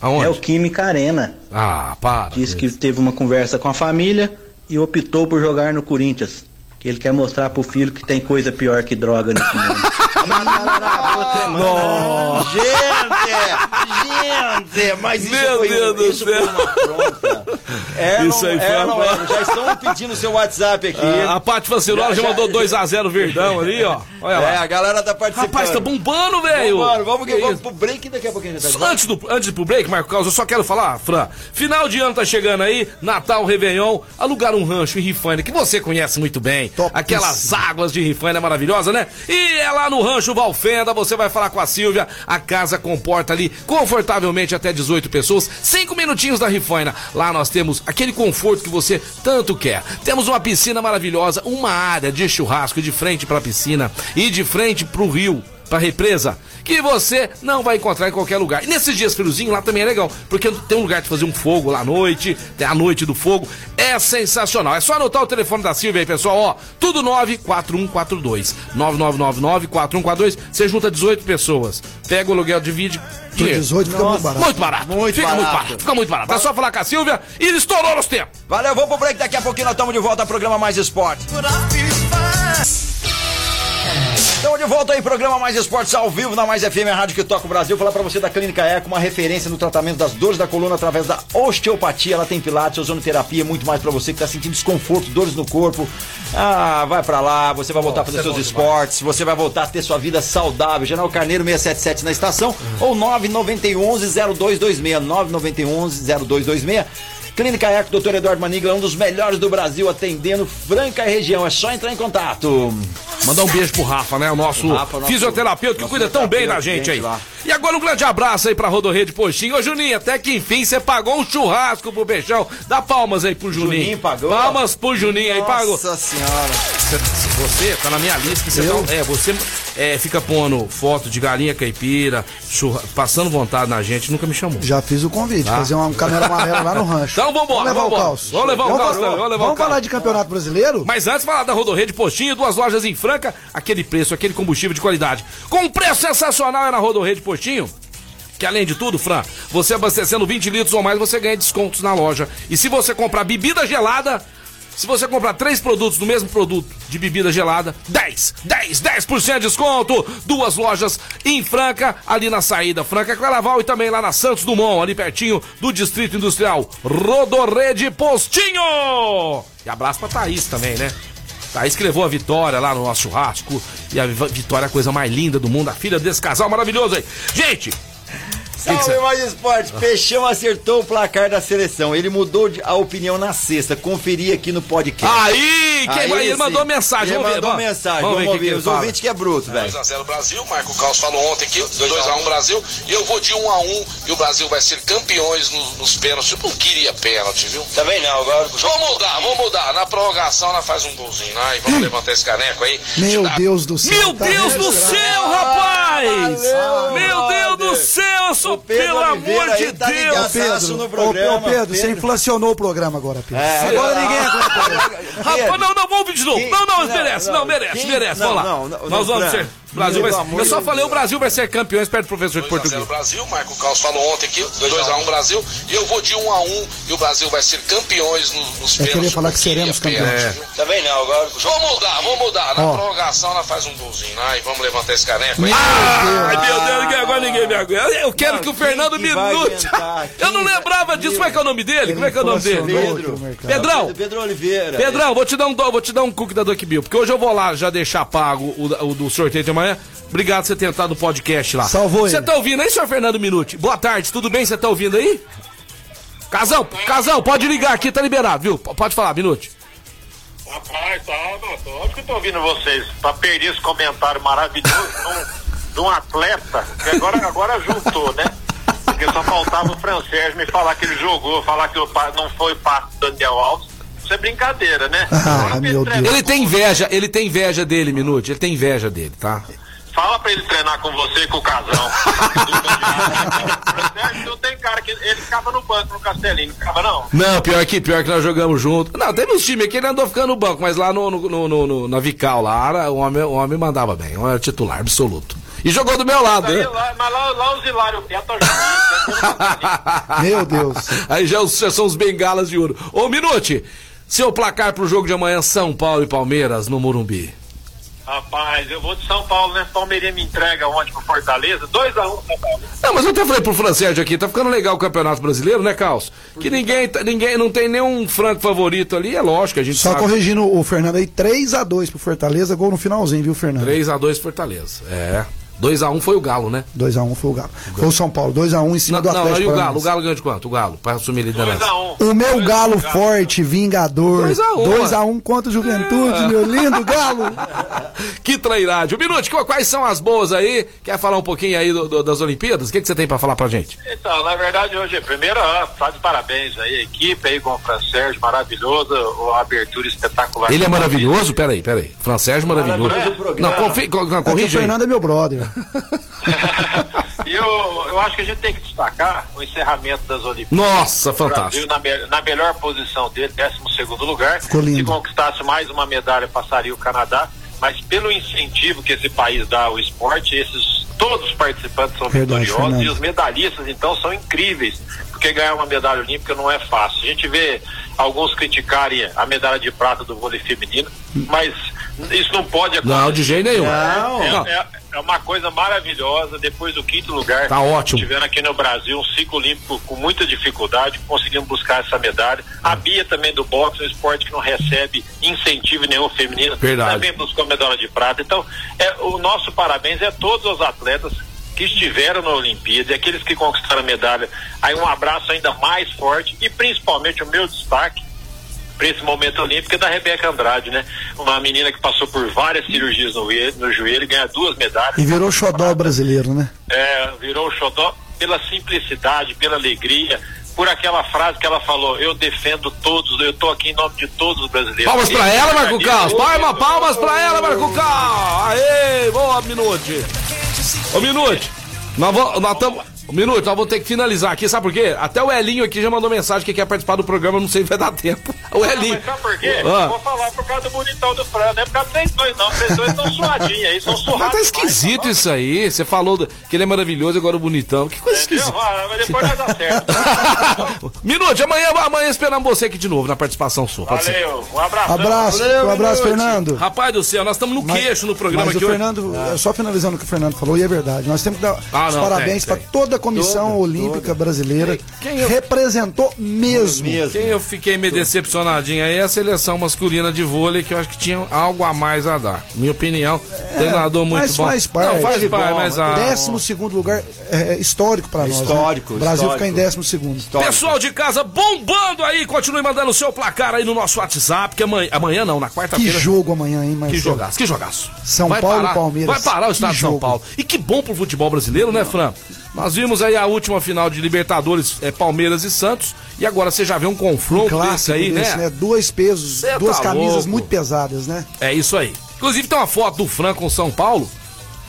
Aonde? Neoquímica Arena. Ah, para. Disse que teve uma conversa com a família e optou por jogar no Corinthians. Que ele quer mostrar pro filho que tem coisa pior que droga nesse mundo. Gente, gente, mas isso Meu foi, Deus do isso céu. Erlon, Isso aí foi Erlon, uma- Erlon, já estão pedindo seu WhatsApp aqui. Ah, a Paty Facilola já, Já- mandou já- 2x0 Verdão ali, ó. Olha é, lá. a galera tá participando. Rapaz, tá bombando, velho. Vamos, vamos, que, Que vamos isso? pro break daqui a pouquinho. tá Antes, do, antes de pro break, Marco Carlos, eu só quero falar, Fran. Final de ano tá chegando aí, Natal, Réveillon, alugar um rancho em Rifaina, que você conhece muito bem. Topíssimo. Aquelas águas de Rifaina maravilhosa, né? E é lá no rancho Valfenda, você vai falar com a Silvia. A casa comporta ali confortavelmente até 18 pessoas, cinco minutinhos da Rifaina. Lá nós temos aquele conforto que você tanto quer. Temos uma piscina maravilhosa, uma área de churrasco de frente pra piscina e de frente pro rio pra represa, que você não vai encontrar em qualquer lugar. E nesses dias friozinhos lá também é legal, porque tem um lugar de fazer um fogo lá à noite, tem a noite do fogo, é sensacional. É só anotar o telefone da Silvia aí, pessoal, ó, tudo 94142 9999-4142, você junta 18 pessoas, pega o aluguel, divide, dinheiro. 18 fica muito barato. Muito barato, Muito fica muito barato. barato, fica muito barato. É só falar com a Silvia e estourou nos tempos. Valeu, vamos pro break. Daqui a pouquinho nós estamos de volta ao programa Mais Esporte. Estamos de volta aí, programa Mais Esportes ao vivo na Mais FM, a rádio que toca o Brasil. Falar pra você da Clínica Eco, uma referência no tratamento das dores da coluna através da osteopatia. Ela tem pilates, ozonoterapia, muito mais pra você que tá sentindo desconforto, dores no corpo. Ah, vai pra lá, você vai voltar a fazer seus esportes, você vai voltar a ter sua vida saudável. General Carneiro 677 na estação ou 991 0226 991 0226 Clínica Eco, doutor Eduardo Manigla, um dos melhores do Brasil, atendendo Franca e região. É só entrar em contato. Mandar um beijo pro Rafa, né? O nosso, Rafa, nosso- fisioterapeuta que nosso cuida tão bem da gente aí. lá. E agora um grande abraço aí pra Rodorrede Postinho. Ô Juninho, até que enfim você pagou um churrasco pro Peixão. Dá palmas aí pro Juninho. Juninho pagou? Palmas pro Juninho aí, pagou. Nossa senhora. Você, você tá na minha lista que você Eu? tá, É, você é, fica pondo foto de galinha caipira, churra- passando vontade na gente, nunca me chamou. Já fiz o convite, Tá. fazer uma câmera amarela lá no rancho. Então vambora, Vamos levar o vambora. calço. Vamos levar o calço vamos levar o Vamos calço. falar de campeonato brasileiro? Mas antes, falar da Rodorrede Postinho, duas lojas em Franca, aquele preço, aquele combustível de qualidade. Com um preço sensacional é na Rodorrede Postinho. Que além de tudo, Fran, você abastecendo 20 litros ou mais, você ganha descontos na loja. E se você comprar bebida gelada, se você comprar três produtos do mesmo produto de bebida gelada, 10, 10, 10% de desconto. Duas lojas em Franca, ali na saída Franca Claraval e também lá na Santos Dumont, ali pertinho do Distrito Industrial. Rodorrede Postinho! E abraço pra Thaís também, né? Thaís que levou a vitória lá no nosso churrasco. E a vi- vitória é a coisa mais linda do mundo, a filha desse casal maravilhoso aí. Gente! Que que Salve cê- mais esporte. Peixão acertou o placar da seleção. Ele mudou a opinião na sexta. Conferi aqui no podcast. Aí, quem vai- ele sim. mandou mensagem, Ele vamos ver, mandou vamos- mensagem. vamos Vamos, ver o que que ouvir. ele Os fala. ouvintes que é bruto, velho. 2x0 Brasil, Marco Carlos falou ontem que 2x1 Brasil e eu vou de 1x1 e o Brasil vai ser campeões nos, nos pênaltis. Eu não queria pênalti, viu? Também não, agora. Vamos mudar, vamos mudar. Na prorrogação nós faz um golzinho lá e vamos levantar esse caneco aí. Meu Deus do céu. Meu tá Deus do céu, rapaz! valeu, Meu Deus do céu, eu sou, Pedro pelo amor de aí tá Deus! Ô, Pedro, no ô, programa, ô, Pedro, você Pedro. inflacionou o programa agora, Pedro. É, agora ninguém aguenta. Rapaz, não, não, vamos ouvir de novo. Quem- Não, não, merece, não, não, merece, quem- merece. não, Vamos lá. não, não, Nós vamos ser. Brasil vai Eu só falei o. Brasil vai ser campeão, espero professor de 2x0 português. Brasil, Marco Carlos falou ontem que 2x1 Brasil e eu vou de 1x1 e o Brasil vai ser campeões nos, nos Eu queria pênaltis. falar Eu que seremos campeões. pênalti, viu? Também não, agora. Vamos mudar, vamos mudar. Na Ó. prorrogação nós faz um golzinho lá e vamos levantar esse caneco aí. Ai, meu Deus, ninguém- agora ninguém me aguenta. Eu quero Não, que o Fernando que aguentar? Eu não lembrava disso. Como é que é o nome dele? Como é que é o nome dele? Pedro. aqui. Pedrão, Pedro Oliveira. Pedrão, vou te dar um, do- vou te dar um cookie da Duck Bill, porque hoje eu vou lá já deixar pago o, o do sorteio de amanhã. Obrigado por você ter entrado no podcast lá. Salvou Você tá ouvindo aí, senhor Fernando Minuti? Boa tarde, tudo bem? Você tá ouvindo aí? Casão, Casão, pode ligar aqui, tá liberado, viu? P- Pode falar, Minuti. Rapaz, tá, doutor. Lógico que eu tô ouvindo vocês pra perder esse comentário maravilhoso de um, de um atleta que agora, agora juntou, né? Porque só faltava o francês me falar que ele jogou, falar que o não foi passe do Daniel Alves. Isso é brincadeira, né? Ah, meu treinar Ele tem inveja, ele tem inveja dele, Minuti. Ele tem inveja dele, tá? Fala pra ele treinar com você e com o Casão. Francês, não tem cara que ele ficava no banco no Castelinho, não ficava não? Não, pior que, pior que nós jogamos junto. Não, teve uns times aqui, ele andou ficando no banco, mas lá no, no, no- no- no- na Vical, lá, o homem, o homem mandava bem, o homem era titular absoluto. E jogou do meu lado, Aí, né? lá, mas lá, lá os Hilário Neto ajudam. Meu Deus. Aí já, os- já são os bengalas de ouro. Ô, Minute, seu placar pro jogo de amanhã, São Paulo e Palmeiras, no Morumbi. Rapaz, eu vou de São Paulo, né? Palmeiras me entrega ontem pro Fortaleza, 2x1 um, São Paulo. Não, mas eu até falei pro Francérgio aqui, tá ficando legal o Campeonato Brasileiro, né, Carlos? Que ninguém, tá- ninguém, não tem nenhum franco favorito ali, é lógico, a gente Só sabe. corrigindo o Fernando aí, 3x2 pro Fortaleza, gol no finalzinho, viu, Fernando? 3x2 Fortaleza, é. 2x1 foi o Galo, né? 2x1 foi o Galo. Foi o São Paulo, 2x1 em cima Não, do não, Atlético. e o Galo? O. Galo ganhou de quanto? O Galo, pra assumir a liderança. 2x1. O meu galo forte, vingador. 2 a 1, 2x1 contra o Juventude, meu lindo galo. Que trairagem. O Minute, qu- quais são as boas aí? Quer falar um pouquinho aí do- do- das Olimpíadas? O que, que você tem pra falar pra gente? Então, na verdade, hoje é primeiro tá de parabéns aí, a equipe aí com o Fran Sérgio, maravilhoso, a abertura espetacular. Ele é maravilhoso? Peraí, peraí. Francérgio maravilhoso. Maravilhoso o programa. Não, confi, co- não, É o corrige aí. Fernando é meu brother. E eu, eu acho que a gente tem que destacar o encerramento das Olimpíadas. Nossa, fantástico. na, me- na melhor posição dele, 12 segundo lugar. Ficou lindo. Se conquistasse mais uma medalha, passaria o Canadá. Mas pelo incentivo que esse país dá ao esporte, esses todos os participantes são Verdade, vitoriosos Fernando. e os medalhistas então são incríveis, porque ganhar uma medalha olímpica não é fácil. A gente vê alguns criticarem a medalha de prata do vôlei feminino, mas isso não pode acontecer. Não, de jeito nenhum. É, Não. é- é uma coisa maravilhosa. Depois do quinto lugar, Tá ótimo. tivendo aqui no Brasil um ciclo olímpico com muita dificuldade, conseguimos buscar essa medalha. A Bia também do boxe, um esporte que não recebe incentivo nenhum feminino, Verdade. também buscou a medalha de prata. Então, é, o nosso parabéns é a todos os atletas que que estiveram na Olimpíada e aqueles que conquistaram a medalha. Aí um abraço ainda mais forte e principalmente o meu destaque para esse momento olímpico é da Rebeca Andrade, né? Uma menina que passou por várias cirurgias no, no joelho, ganha duas medalhas. E virou xodó brasileiro, né? É, virou xodó pela simplicidade, pela alegria, por aquela frase que ela falou, eu defendo todos, eu tô aqui em nome de todos os brasileiros. Palmas pra ela, Marco Caos. Palma, palmas pra ela, Marco Caos. Aê, boa, Minute. Ô, Minute, nós estamos... Um minuto, nós vamos ter que finalizar aqui, sabe por quê? Até o Elinho aqui já mandou mensagem que quer participar do programa, não sei se vai dar tempo. O Elinho. Não, sabe por quê? Ah. Vou falar por causa do bonitão do Fran, não é por causa dos dois, não. Vocês dois estão suadinhos aí, são surrados. Mas tá esquisito demais, isso aí. Você falou que ele é maravilhoso, agora o bonitão. Que coisa Entendeu? esquisita. Ah, mas depois vai dar certo. Minuto, amanhã, amanhã esperamos você aqui de novo na participação sua. Valeu, um abraço. Abraço, Valeu, um abraço, Fernando. Rapaz do céu, nós estamos no queixo no programa mas aqui o Fernando, hoje. Só finalizando o que o Fernando falou, e é verdade. Nós temos que dar Ah, os não, parabéns para toda a comissão Toda, olímpica brasileira. Quem eu- Representou mesmo. Quem eu fiquei meio decepcionadinho aí é a seleção masculina de vôlei, que eu acho que tinha algo a mais a dar. Minha opinião, treinador muito mas bom. faz parte. Não, faz parte, mas a... Décimo segundo lugar é, histórico para nós. né? Histórico, O Brasil histórico. fica em décimo segundo. Pessoal de casa bombando aí, continue mandando o seu placar aí no nosso WhatsApp, que amanhã, amanhã não, na Que quarta-feira. jogo amanhã, hein, Marcelo? Que jogaço, que jogaço. São Vai Paulo e parar- Palmeiras. Vai parar o estado Que de São. Paulo. E que bom pro futebol brasileiro, né, Fran? Nós vimos aí a última final de Libertadores, é, Palmeiras e Santos, e agora você já vê um confronto desse Clássico aí, desse, né? Dois pesos, Cê duas tá camisas louco. muito pesadas, né? É isso aí. Inclusive tem uma foto do Fran com São Paulo.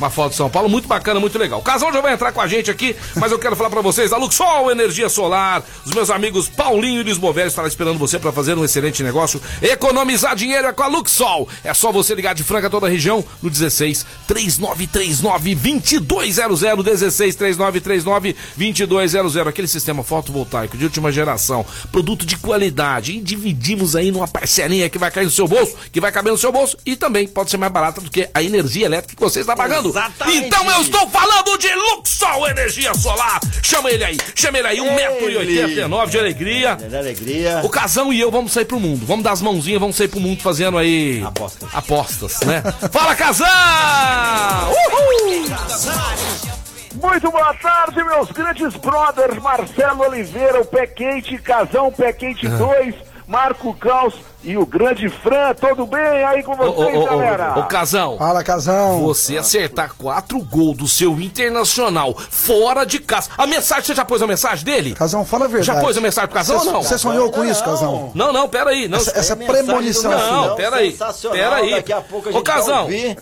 Uma foto de São Paulo muito bacana, muito legal. O Casal já vai entrar com a gente aqui, mas eu quero falar pra vocês, a Luxol Energia Solar, os meus amigos Paulinho e Lisbovelli estarão esperando você pra fazer um excelente negócio. Economizar dinheiro é com a Luxol. É só você ligar de Franca toda a região no 16 3939 2200 16 3939 2200. Aquele sistema fotovoltaico de última geração, produto de qualidade. E dividimos aí numa parcelinha que vai cair no seu bolso, que vai caber no seu bolso e também pode ser mais barata do que a energia elétrica que você está pagando. Exatamente. Então eu estou falando de Luxol Energia Solar. Chama ele aí, chama ele aí, 1,89m de alegria. De alegria. O Casão e eu vamos sair pro mundo. Vamos dar as mãozinhas, vamos sair pro mundo fazendo aí. Apostas. Apostas, né? Fala, Casão! Uhul! Muito boa tarde, meus grandes brothers, Marcelo Oliveira, o Pé Quente, Casão, Pé Quente 2, Marco Caos e o grande Fran, tudo bem aí com Ô, vocês, ô, ô, galera? ô, ô, Casão. Fala, Casão. Você acertar quatro gols do seu internacional fora de casa. A mensagem, você já pôs a mensagem dele? Casão, fala a verdade. Já pôs a mensagem pro Casão Você- ou não? Você sonhou com isso, Casão? Não, não, pera aí. Não, Essa, essa premonição sua. Não, pera aí. Sensacional, Pera aí. Daqui a pouco a Ô, gente vai Casão. ouvir.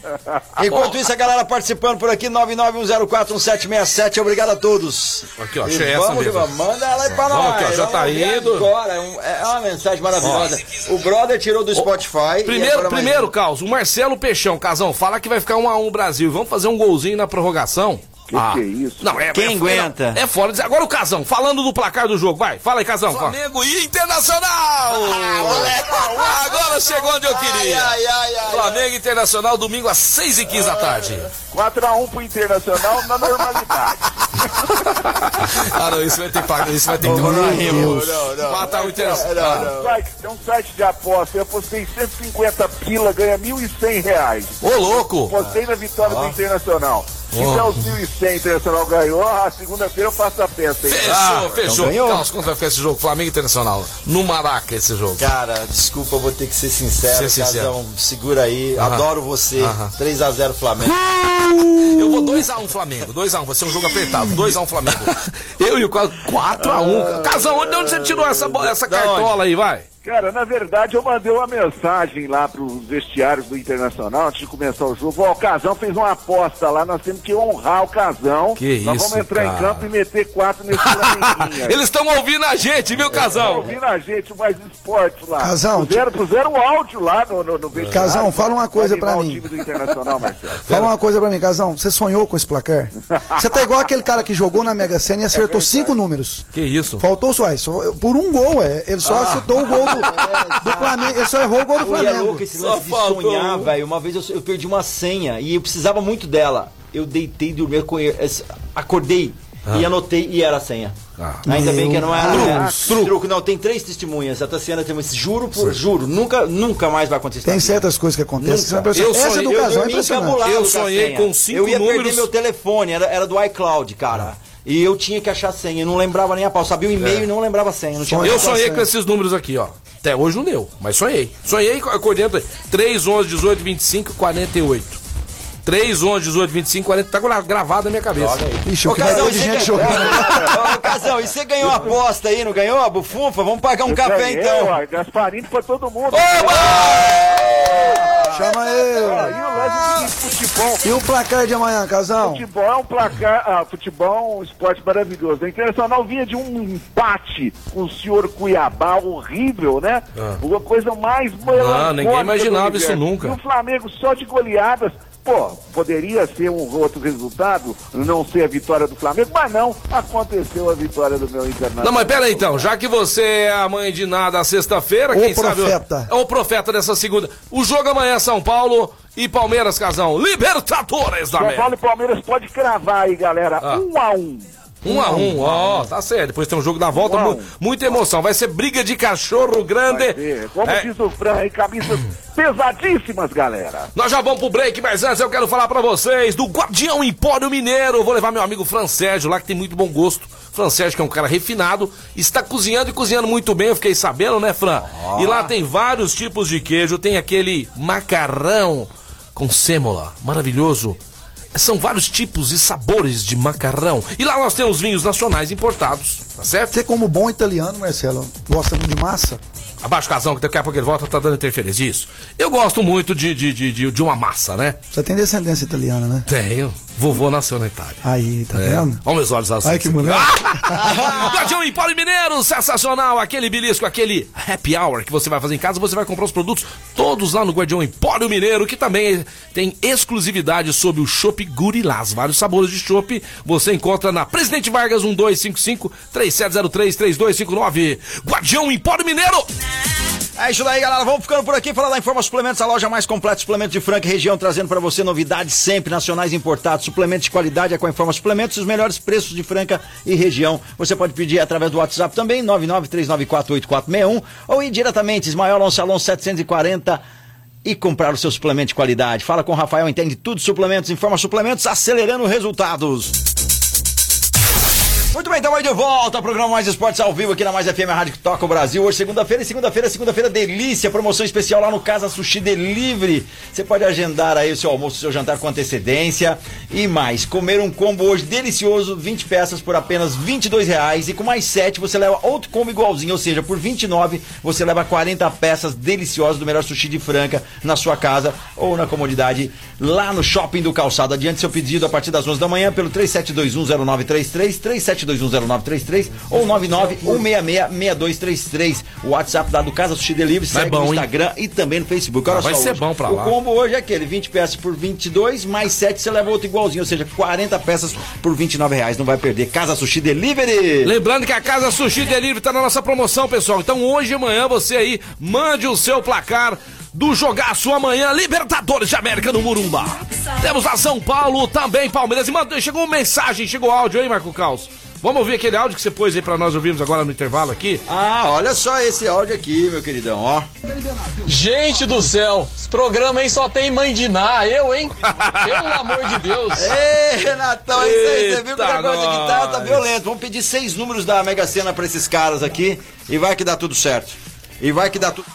Enquanto isso, a galera participando por aqui, 991041767. Obrigado a todos. Aqui, ó, achei essa vamos, mesmo. Manda ela aí pra nós. aqui, ó, já tá indo. Agora, é, é uma mensagem maravilhosa. O brother tirou do Spotify. Primeiro, primeiro, um. Caos, o Marcelo Peixão, Casão, fala que vai ficar 1 a 1 Brasil. Vamos fazer um golzinho na prorrogação? Que que é isso? Não, é, Quem é, aguenta? É, fora dizer. Agora o Casão, falando do placar do jogo, vai. Fala aí, Casão. Flamengo e Internacional! Agora chegou onde eu queria. Ai, ai, ai, Flamengo Internacional, domingo às 6h15 da tarde. 4x1 pro Internacional na normalidade. Ah, não, isso vai ter que pagar. Isso vai ter que rima. Deus. Matar o Internacional. Tem um site- Tem um site de aposta, eu apostei 150 pila, ganha 1.100 reais. Ô, louco! Apostei na vitória do Internacional. Se der os 1.100 Internacional ganhou, a segunda-feira eu faço a peça. hein? Fechou, então fechou. ganhou. Carlos, quanto vai ficar esse jogo? Flamengo e Internacional. No Maraca esse jogo. Cara, desculpa, eu vou ter que ser sincero, Ser sincero. Casão. Segura aí. Aham. Adoro você. Aham. 3x0 Flamengo. Eu vou 2x1 Flamengo, 2x1, vai ser um jogo apertado, 2x1 Flamengo. Eu e o Casão, 4x1. Casão, onde onde você tirou essa, essa cartola aí, vai? Cara, na verdade eu mandei uma mensagem lá pros vestiários do Internacional antes de começar o jogo. Ó, o Casão fez uma aposta lá, nós temos que honrar o Casão. Que nós isso, vamos entrar cara. em campo e meter quatro nesse. Eles estão ouvindo a gente, viu, Casão? ouvindo a gente, o mais esportes lá. Casão, puseram, puseram o áudio lá no, no, no vestiário. Casão, fala uma coisa pra animar mim. O time do Internacional, Marcelo. Fala uma coisa pra mim, Casão. Você sonhou com esse placar? Você tá igual aquele cara que jogou na Mega Sena e acertou cinco números. Que isso? Faltou só, só por um gol, é. Ele só chutou o gol do, do Flamengo. Ele só errou o gol do é Flamengo. louco esse lance de sonhar, velho. Uma vez eu, eu perdi uma senha e eu precisava muito dela. Eu deitei, dormi, eu acordei. Ah. e anotei e era a senha. Ah. Ainda bem que não era Deus. truque. truque. Não, tem três testemunhas. A Tassiana tem esse juro por juro. Nunca, nunca mais vai acontecer. Tem certas coisas que acontecem Nunca. impressionantes. Essa eu educação é dormi impressionante. encabulado Eu sonhei com cinco Eu ia números. perder meu telefone, era, era do iCloud, cara. E eu tinha que achar a senha. Eu não lembrava nem a pau. Sabia o e-mail É. e não lembrava a senha. Não tinha Eu sonhei senha. com esses números aqui, ó. Até hoje não deu, mas sonhei. Sonhei e acordei 3, 11, 18, 25, 48. 3, 11, 18, 25, 40. Tá gra- gravado na minha cabeça. Ixi, o Ô, que vai Casão, ter e você gente ganhou- jogando. Ô, Casão, e você ganhou a aposta aí, não ganhou? A bufunfa? Vamos pagar um Eu café ganhei, então. ó, Gasparini pra todo mundo. Chama eu. E o lance de futebol. E o placar de amanhã, casal? Futebol é um placar, ah, futebol é um esporte maravilhoso. A Internacional vinha de um empate com o senhor Cuiabá, horrível, né? Ah. Uma coisa mais Não, ninguém imaginava isso nunca. E o Flamengo só de goleadas. Pô, poderia ser um outro resultado, não ser a vitória do Flamengo, mas não, aconteceu a vitória do meu Internacional. Não, mas pera aí então, já que você é a mãe de nada sexta-feira, quem sabe. profeta. É o profeta dessa segunda. O jogo amanhã é São Paulo e Palmeiras, Casão. Libertadores da São América. Paulo e Palmeiras pode cravar aí, galera. Ah. Um a um. Um a um, ó, tá certo. Depois tem um jogo da volta, Um muita emoção. Vai ser briga de cachorro grande. Como É. diz o Fran aí, camisas pesadíssimas, galera. Nós já vamos pro break, mas antes eu quero falar pra vocês do Guardião Empório Mineiro. Vou levar meu amigo Fran Sérgio lá, que tem muito bom gosto. Fran Sérgio, que é um cara refinado, está cozinhando e cozinhando muito bem, eu fiquei sabendo, né, Fran? E lá tem vários tipos de queijo, tem aquele macarrão com sêmola, maravilhoso. São vários tipos e sabores de macarrão. E lá nós temos vinhos nacionais importados, tá certo? Você, como bom italiano, Marcelo, gosta muito de massa? Abaixa o casão, que daqui a pouco ele volta, tá dando interferência. Isso. Eu gosto muito de, de, de, de, de uma massa, né? Você tem descendência italiana, né? Tenho. Vovô nasceu na Itália. Aí, tá É. vendo? Olha meus olhos azuis. Ai, que mulher. Guardião Empório Mineiro, sensacional. Aquele belisco, aquele happy hour que você vai fazer em casa, você vai comprar os produtos todos lá no Guardião Empório Mineiro, que também tem exclusividade sobre o Chopp Gurilás. Vários sabores de chopp você encontra na Presidente Vargas 1255 3703 3259. Guardião Empório Mineiro. É isso daí, galera. Vamos ficando por aqui. Falar da Informa Suplementos, a loja mais completa de suplementos de Franca região, trazendo para você novidades sempre nacionais importados. Suplementos de qualidade é com a Informa Suplementos, os melhores preços de Franca e região. Você pode pedir através do WhatsApp também, 993948461, ou ir diretamente, Ismael Alonso Alonso 740 e comprar o seu suplemento de qualidade. Fala com o Rafael, entende tudo suplementos, Informa Suplementos, acelerando resultados. Muito bem, então aí de volta ao programa Mais Esportes ao vivo aqui na Mais FM a Rádio que toca o Brasil. Hoje, segunda-feira, segunda-feira, segunda-feira, delícia, promoção especial lá no Casa Sushi Delivery. Você pode agendar aí o seu almoço, o seu jantar com antecedência e mais. Comer um combo hoje delicioso, 20 peças por apenas 22 reais e com mais 7 você leva outro combo igualzinho, ou seja, por 29 você leva 40 peças deliciosas do melhor sushi de Franca na sua casa ou na comodidade lá no Shopping do Calçado. Adiante seu pedido a partir das 11 da manhã pelo 37210933, 37210933 ou 991666233. O WhatsApp lá do Casa Sushi Delivery, segue bom, no hein? Instagram e também no Facebook. Olha Ah, vai só ser hoje. bom pra o lá. combo hoje é aquele, 20 peças por 22, mais 7 você leva outro igualzinho, ou seja, 40 peças por 29 reais. Não vai perder. Casa Sushi Delivery. Lembrando que a Casa Sushi Delivery tá na nossa promoção, pessoal. Então hoje e amanhã você aí mande o seu placar do jogaço amanhã, Libertadores de América no Murumba. Temos lá São Paulo, também Palmeiras. E mandou, chegou mensagem, chegou áudio aí, Marco Caos. Vamos ouvir aquele áudio que você pôs aí pra nós ouvirmos agora no intervalo aqui? Ah, olha só esse áudio aqui, meu queridão, ó. Gente do céu, esse programa aí só tem mãe de Ná, eu, hein? Pelo amor de Deus. Ei, Renatão, é isso aí. Você viu que o negócio aqui tá, tá violento. Vamos pedir seis números da Mega Sena pra esses caras aqui e vai que dá tudo certo. E vai que dá tudo.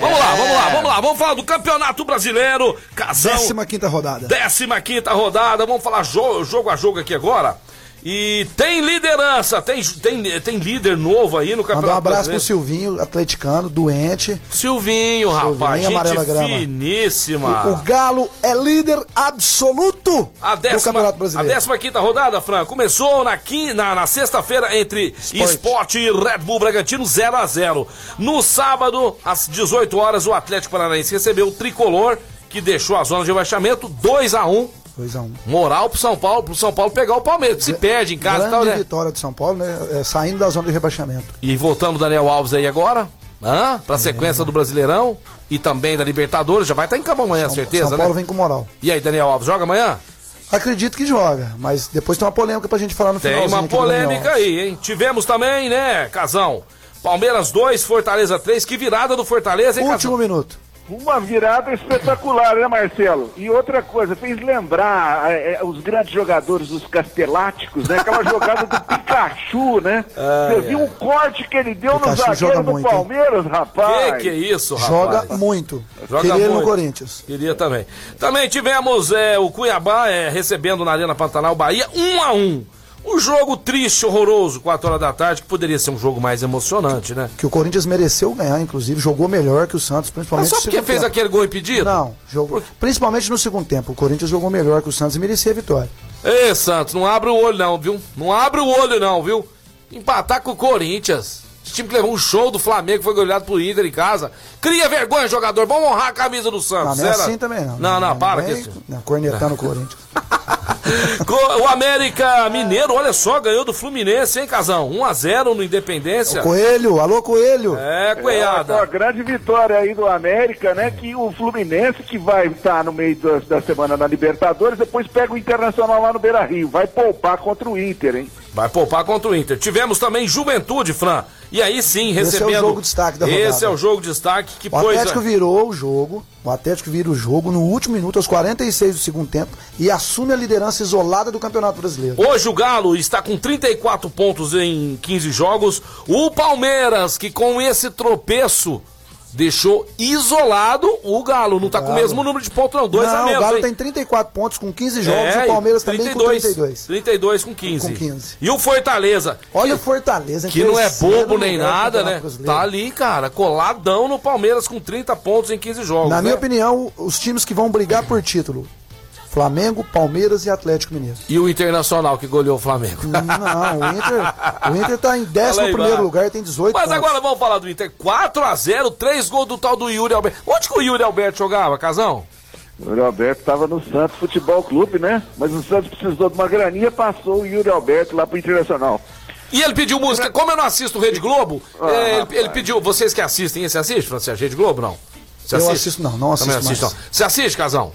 Vamos lá, vamos É. lá, vamos lá. Vamos falar do Campeonato Brasileiro. Casão. Décima quinta rodada. Décima quinta rodada. Vamos falar jo- jogo a jogo aqui agora. E tem liderança, tem, tem, tem líder novo aí no Campeonato Mandar um abraço pro. Silvinho, atleticano, doente. Silvinho, rapaz, Silvinho, gente amarela grama. finíssima. O, o Galo é líder absoluto A do décima, Campeonato a Brasileiro. décima quinta rodada, Fran, começou na, na, na sexta-feira entre Esporte e Red Bull Bragantino 0 a 0 No sábado, às 18 horas, o Atlético Paranaense recebeu o Tricolor, que deixou a zona de rebaixamento 2 a 1 2 a 1 Moral pro São Paulo, pro São Paulo pegar o Palmeiras. Se perde em casa e tal, né? vitória do São Paulo, né? É, saindo da zona de rebaixamento. E voltando o Daniel Alves aí agora, hã? pra sequência do Brasileirão e também da Libertadores, já vai estar em campo amanhã, certeza, São Paulo né? vem com moral. E aí, Daniel Alves, joga amanhã? Acredito que joga, mas depois tem uma polêmica pra gente falar no Tem finalzinho uma polêmica aí, hein? Tivemos também, né, Casão? Palmeiras 2, Fortaleza 3. Que virada do Fortaleza, hein, Último minuto. Uma virada espetacular, né, Marcelo? E outra coisa, fez lembrar é, é, os grandes jogadores, os casteláticos, né? Aquela jogada do Pikachu, né? Ai, Você viu o corte que ele deu Pikachu no zagueiro joga do muito, hein? Palmeiras, rapaz? Que que é isso, rapaz? Joga muito. Joga Queria ele no muito. Corinthians. Queria também. Também tivemos é, o Cuiabá é, recebendo na Arena Pantanal Bahia 1 a 1 Um jogo triste, horroroso, 4 horas da tarde, que poderia ser um jogo mais emocionante, né? Que o Corinthians mereceu ganhar, inclusive, jogou melhor que o Santos, principalmente Mas só porque fez tempo. aquele gol impedido? Não, jogou. Principalmente no segundo tempo. O Corinthians jogou melhor que o Santos e merecia a vitória. Ei, Santos, não abre o olho não, viu? Não abre o olho não, viu? Empatar com o Corinthians. Esse time que levou um show do Flamengo, foi goleado pro Inter em casa. Cria vergonha, jogador. Vamos honrar a camisa do Não, Santos. não é Era- assim também, não. Não, não, para vem- que isso. Não, cornetando o Corinthians. O América Mineiro, olha só, ganhou do Fluminense, hein, Casão? 1x0 no Independência. Coelho, alô Coelho. É, É coelhada. uma grande vitória aí do América, né? Que o Fluminense, que vai estar no meio da, da semana na Libertadores, depois pega o Internacional lá no Beira Rio. Vai poupar contra o Inter, hein? Vai poupar contra o Inter. Tivemos também Juventude, Fran. E aí sim, Esse é o recebendo. jogo de destaque da rodada. Esse é o jogo de destaque que O. Atlético virou o jogo. O Atlético vira o jogo no último minuto, aos 46 do segundo tempo, e assume a liderança isolada do Campeonato Brasileiro. Hoje o Galo está com 34 pontos em 15 jogos. O Palmeiras, que com esse tropeço deixou isolado o Galo. Não está com o mesmo número de pontos, não. Dois não, a menos. o Galo hein? tem 34 pontos com 15 jogos, É, o Palmeiras também com 32. 32 com 15. Com 15. E o Fortaleza, Olha o Fortaleza, que não é bobo nem nada, né? Brasileiro. Tá ali, cara, coladão no Palmeiras com 30 pontos em 15 jogos. Na né? minha opinião, os times que vão brigar por título: Flamengo, Palmeiras e Atlético Mineiro. E o Internacional que goleou o Flamengo. Não, o Inter, o Inter tá em 11 Fala aí, primeiro vai. lugar e tem 18 Mas pontos. agora vamos falar do Inter. 4x0, 3 gols do tal do Yuri Alberto. Onde que o Yuri Alberto jogava, Casão? O Yuri Alberto estava no Santos Futebol Clube, né? Mas o Santos precisou de uma graninha, passou o Yuri Alberto lá pro Internacional. E ele pediu música. Como eu não assisto Rede Globo, Ah, é, ele, ele pediu. Vocês que assistem, você assiste, Francisco? Rede Globo, não? Você Eu assisto, não, não Também assisto assiste, mais. não. Você assiste, Casão?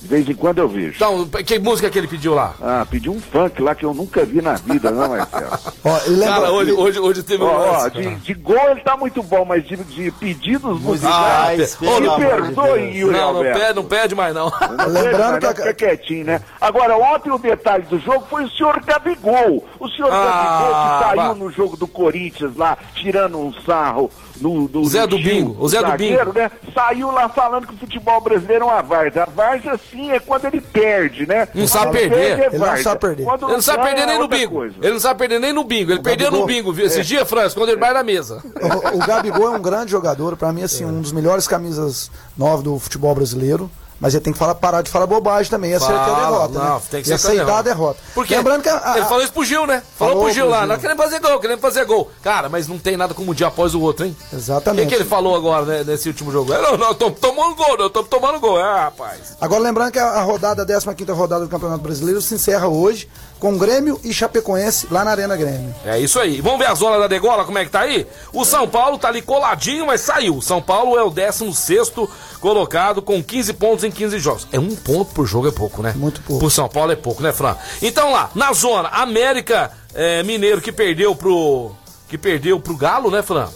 De vez em quando eu vejo. Então, que música que ele pediu lá? Ah, pediu um funk lá que eu nunca vi na vida, não, Marcelo? Ó, e lembra- Cara, hoje, hoje, hoje teve um Ó, ó, lance. de, de gol ele tá muito bom, mas de, de pedidos Ah, musicais, pelo me perdoe. Yuri Não, não pede, não pede mais, não. Lembrando Mas que Fica quietinho, né? Agora, ontem o detalhe do jogo foi o senhor Gabigol. O senhor Ah, Gabigol que saiu vá. no jogo do Corinthians lá, tirando um sarro no, do Zé no do Bingo, o Zé do zagueiro, né? Saiu lá falando que o futebol brasileiro é uma várzea. A várzea, sim, é quando ele perde, né? Não sabe perder. perde, é Ele não sabe perder. Quando Ele não sabe perder nem é no bingo. coisa. Ele não sabe perder nem no bingo. Ele perdeu no Gabigol. bingo. viu? Esse dia, França, quando ele vai na mesa. O, o Gabigol é um grande jogador, pra mim, assim, um dos melhores camisas novas do futebol brasileiro. Mas ele tem que falar, parar de falar bobagem também aceitar a Fala, derrota. não, né? tem que e aceitar a a derrota. derrota. Porque Lembrando que a, a- ele falou isso pro Gil, né? Falou, Falou pro Gil pro lá, Gil. nós queremos fazer gol, queremos fazer gol. Cara, mas não tem nada como um dia após o outro, hein? O Exatamente. que, que ele falou agora né, nesse último jogo? Não, não, tô tomando gol, não, tô tomando gol. É, rapaz. Agora lembrando que a, a rodada, a 15 rodada do Campeonato Brasileiro se encerra hoje com Grêmio e Chapecoense lá na Arena Grêmio. É isso aí. Vamos ver a zona da degola, como é que tá aí? O São Paulo tá ali coladinho, mas saiu. São Paulo é o 16 colocado com 15 pontos em 15 jogos. É um ponto por jogo, é pouco, né? Muito pouco. Pro São Paulo é pouco, né, Fran? Então lá, na zona, América é, Mineiro que perdeu pro. Que perdeu pro Galo, né, Fran?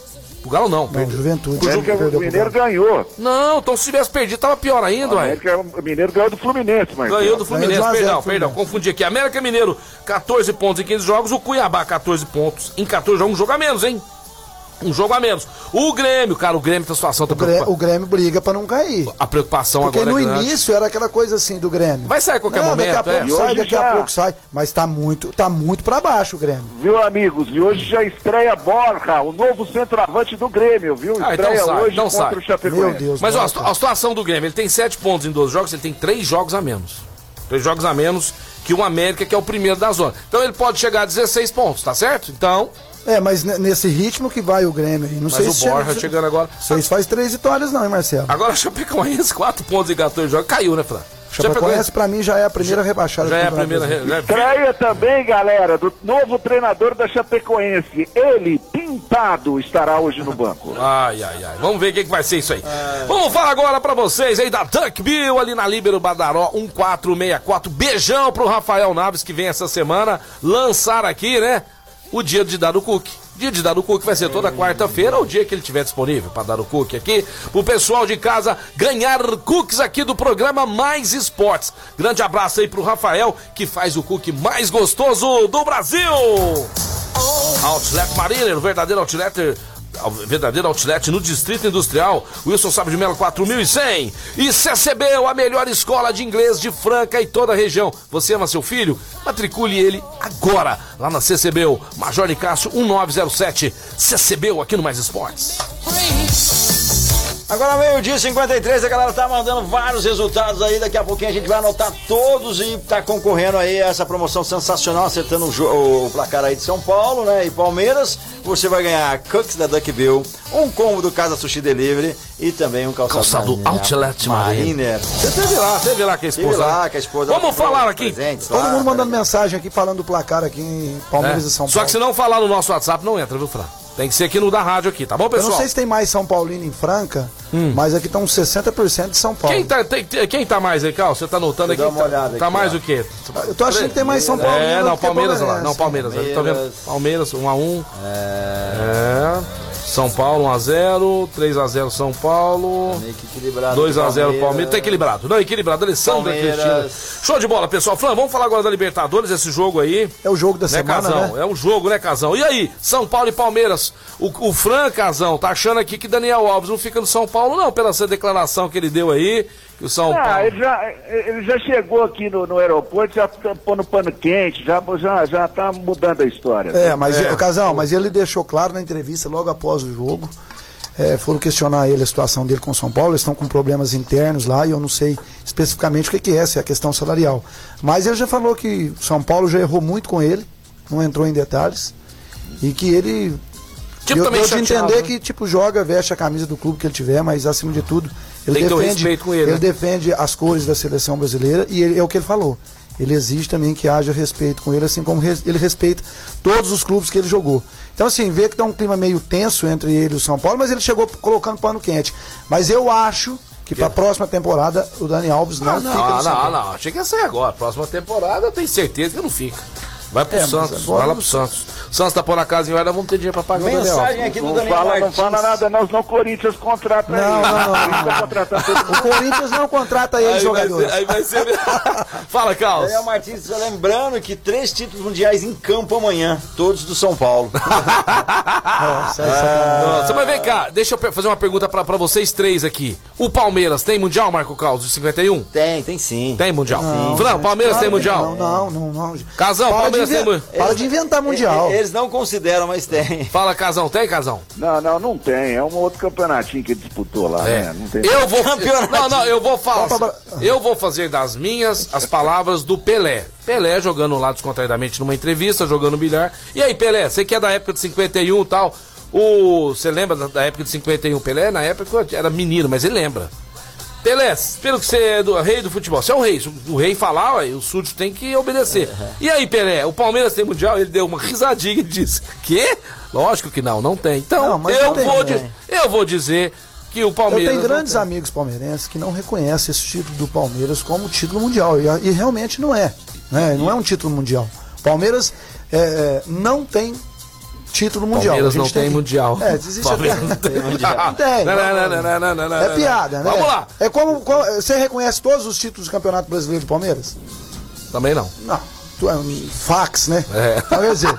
Pro Galo não. Não, perdeu. Juventude. Pro Ju- América, o Mineiro ganhou. Não, então se tivesse perdido, tava pior ainda, O ué. América, o Mineiro ganhou do Fluminense, mas Ganhou do Fluminense, Ganhou de 1 a 0 perdão, do perdão, Fluminense. confundi aqui. América Mineiro, 14 pontos em 15 jogos. O Cuiabá, 14 pontos em 14 jogos. Um jogo a menos, hein? Um jogo a menos. O Grêmio, cara, o Grêmio tá a situação tá O, Grê- preocupa- o Grêmio briga pra não cair. A preocupação Porque agora no é grande. início era aquela coisa assim do Grêmio. Vai sair a qualquer Não, momento, Daqui a é. pouco E sai, hoje daqui a já- pouco sai. Mas tá muito, tá muito pra baixo o Grêmio. Viu, amigos? E hoje já estreia Borja, o novo centroavante do Grêmio, viu? Ah, então Estreia sai, hoje então contra sai. o Chapecoense. Meu Deus. Mas ó, a, a situação do Grêmio, ele tem 7 pontos em 12 jogos, ele tem 3 jogos a menos. 3 jogos a menos que o América, que é o primeiro da zona. Então ele pode chegar a 16 pontos, tá certo? Então, É, mas ne- nesse ritmo que vai o Grêmio aí. Não mas sei o se Borja chega- chegando agora. Vocês faz três vitórias não, hein, Marcelo? Agora o Chapecoense, 4 pontos em 14 jogos. Caiu, né, Fran? Chapecoense, pra mim, já é a primeira rebaixada Já é a primeira. Brasileiro. já é- Estreia também, galera, do novo treinador da Chapecoense. Ele, pintado, estará hoje no banco. Ai, ai, ai. Vamos ver o que, que vai ser isso aí. Vamos falar agora pra vocês aí da Duck Bill ali na Líbero Badaró 1464. Beijão pro Rafael Naves que vem essa semana lançar aqui, né? O dia de dar o cookie. Dia de dar o cookie vai ser toda quarta-feira, o dia que ele tiver disponível para dar o cookie aqui, pro pessoal de casa ganhar cookies aqui do programa Mais Esportes. Grande abraço aí pro Rafael, que faz o cookie mais gostoso do Brasil! Outlet Mariner, o verdadeiro outlet verdadeiro outlet no Distrito Industrial, Wilson Sabe de Melo 4100. E CCB, a melhor escola de inglês de Franca e toda a região. Você ama seu filho? Matricule ele agora, lá na CCB, Major Cássio 1907. CCB aqui no Mais Esportes. Agora meio-dia e 53, a galera tá mandando vários resultados aí. Daqui a pouquinho a gente vai anotar todos e tá concorrendo aí a essa promoção sensacional, acertando o, o placar aí de São Paulo, né? E Palmeiras. Você vai ganhar cookies da Duck Bill, um combo do Casa Sushi Delivery e também um calçado, Calçado Mariner. Outlet Mariner. Você teve lá, teve lá com a esposa. Teve lá né? com a esposa. Vamos falar aqui. Presentes Todo lá. mundo mandando mensagem aqui falando do placar aqui em Palmeiras É. e São Só Paulo. que se não falar no nosso WhatsApp, não entra, viu, Fran? Tem que ser aqui no da rádio aqui, tá bom, Eu pessoal? não sei se tem mais São Paulino em Franca, mas aqui estão 60% de São Paulo. Quem tá, tem- quem tá mais aí, Cal? Você tá anotando aqui? Dá uma Tá- olhada Tá aqui, mais ó. o quê? Eu tô achando que tem mais São Paulo. É, não, Palmeiras lá. Não, Palmeiras. Eu tô vendo. Palmeiras, 1x1. É. São Paulo, 1x0. 3x0 São Paulo. Meio que equilibrado. 2x0 Palmeiras. Tá equilibrado. Não, equilibrado. Alessandra. Cristina. Show de bola, pessoal. Flan, vamos falar agora da Libertadores, esse jogo aí. É o jogo da Né, semana, Casão? né? É um jogo, né, Casão? E aí, São Paulo e Palmeiras? O, o Fran, Casão, tá achando aqui que Daniel Alves não fica no São Paulo, não, pela essa declaração que ele deu aí, que o São Ah, Paulo... ele já, ele já chegou aqui no, no aeroporto, já tá pondo pano quente, já, já, já tá mudando a história. É, mas o Casal, mas ele deixou claro na entrevista logo após o jogo. é, foram questionar ele a situação dele com o São Paulo, eles estão com problemas internos lá e eu não sei especificamente o que, que é, se é a questão salarial. Mas ele já falou que o São Paulo já errou muito com ele, não entrou em detalhes, e que ele. Tipo, eu também de chateado, entender né? que tipo joga, veste a camisa do clube que ele tiver, mas acima de tudo, ele Tem que defende, respeito com ele, né? defende as cores da seleção brasileira e ele- é o que ele falou. Ele exige também que haja respeito com ele, assim como res- ele respeita todos os clubes que ele jogou. Então, assim, vê que tá um clima meio tenso entre ele e o São Paulo, mas ele chegou colocando pano quente. Mas eu acho que para a próxima temporada o Dani Alves não, Ah, fica não, no São não, Paulo. não. Achei que ia sair agora. Próxima temporada eu tenho certeza que não fica. Vai pro É, Santos, agora vai lá não pro Santos. Santos tá pondo a casa em ordem, vamos ter dinheiro pra pagar o Daniel. Mensagem aqui do Não Daniel fala, não Martins. fala nada, não, senão o Corinthians contrata Não, ele. não, não, O Corinthians tá O Corinthians não contrata ele, Aí vai, jogadores. ser, aí vai ser. Fala, Carlos. Daniel Martins, só lembrando que três títulos mundiais em campo amanhã, todos do São Paulo. Nossa, essa- Nossa, mas vem cá, deixa eu fazer uma pergunta pra, pra vocês três aqui. O Palmeiras tem Mundial, Marco Carlos, de 51? Tem, tem sim. Tem Mundial. Não, Fran, Palmeiras tem Mundial? Não, não, não. não. Casão, Palmeiras inven- Mundial. Para de inventar mundial. Eles não consideram, mas tem. Fala, Casão, tem, Casão? Não, não, não tem. É um outro campeonatinho que ele disputou lá, É. né? Não tem. Eu vou. Campeonato. Não, não, eu vou falar. Copa Eu vou fazer das minhas as palavras do Pelé. Pelé jogando lá descontraidamente numa entrevista, jogando bilhar. E aí, Pelé, você que é da época de 51 e tal. O, você lembra da, da época de 51? Pelé, na época, era menino, mas ele lembra. Pelé, pelo que você é do rei do futebol, você é o rei. Se o rei falar, ué, o súdito tem que obedecer. E aí, Pelé, o Palmeiras tem mundial? Ele deu uma risadinha e disse: Quê? Lógico que não, não tem. Então, Não, eu, não tem, vou né? eu vou dizer que o Eu Palmeiras. tenho não grandes amigos palmeirenses que não reconhecem esse título do Palmeiras como título mundial. E, e realmente não é. Né? Não é um título mundial. Palmeiras é, é, não tem título mundial. Palmeiras não tem que- mundial. É, existe Palmeiras até... não tem mundial. Não tem. Não, não, não, não, É piada, né? Vamos lá. É como, como- Você reconhece todos os títulos do Campeonato Brasileiro do Palmeiras? Também não. Não. Tu é um fax, né? É. Então, quer dizer,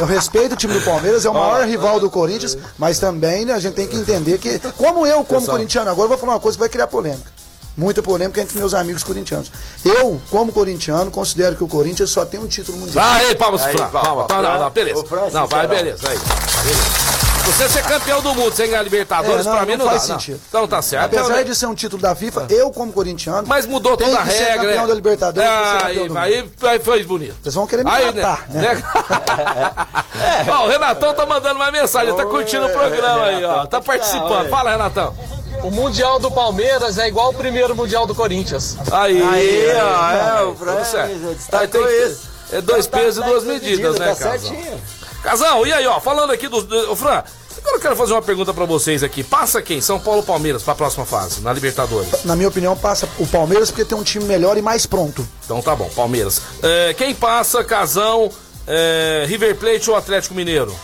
eu respeito o time do Palmeiras, é o maior rival do Corinthians, mas também né, a gente tem que entender que, como eu, como Pessoal. corintiano, agora eu vou falar uma coisa que vai criar polêmica. Muita polêmica entre meus amigos corintianos. Eu, como corintiano, considero que o Corinthians só tem um título mundial. Aí, palmas Aí, Fran. palma, Palma, tá, Fran. não, não, beleza. Ô, Fran, Não, vai, beleza. Aí. Beleza. Você ser campeão do mundo sem ganhar Libertadores, É, não, pra mim não não, faz dá. não. sentido. Então tá certo. Apesar Então, de ser um título da FIFA, eu, como corintiano, Mas mudou toda a que ser regra. campeão né? da Libertadores campeão Aí, aí, aí foi bonito. Vocês vão querer me Aí, matar, né? Ó, o Renatão tá mandando uma mensagem, tá curtindo o programa aí, ó. Tá participando. Fala, Renatão. O Mundial do Palmeiras é igual o primeiro Mundial do Corinthians. Aí, Aí, aí, ó, é, o certo. destacou Aí tem que- isso. É dois Tá- pesos tá- e duas tá medidas, medido, né, tá Casão? certinho. Casão, e aí, ó, falando aqui do. do- Ô, Fran, agora eu quero fazer uma pergunta pra vocês aqui. Passa quem? São Paulo ou Palmeiras pra próxima fase, na Libertadores? Na minha opinião, passa o Palmeiras porque tem um time melhor e mais pronto. Então tá bom, Palmeiras. É, quem passa, Casão, é, River Plate ou Atlético Mineiro?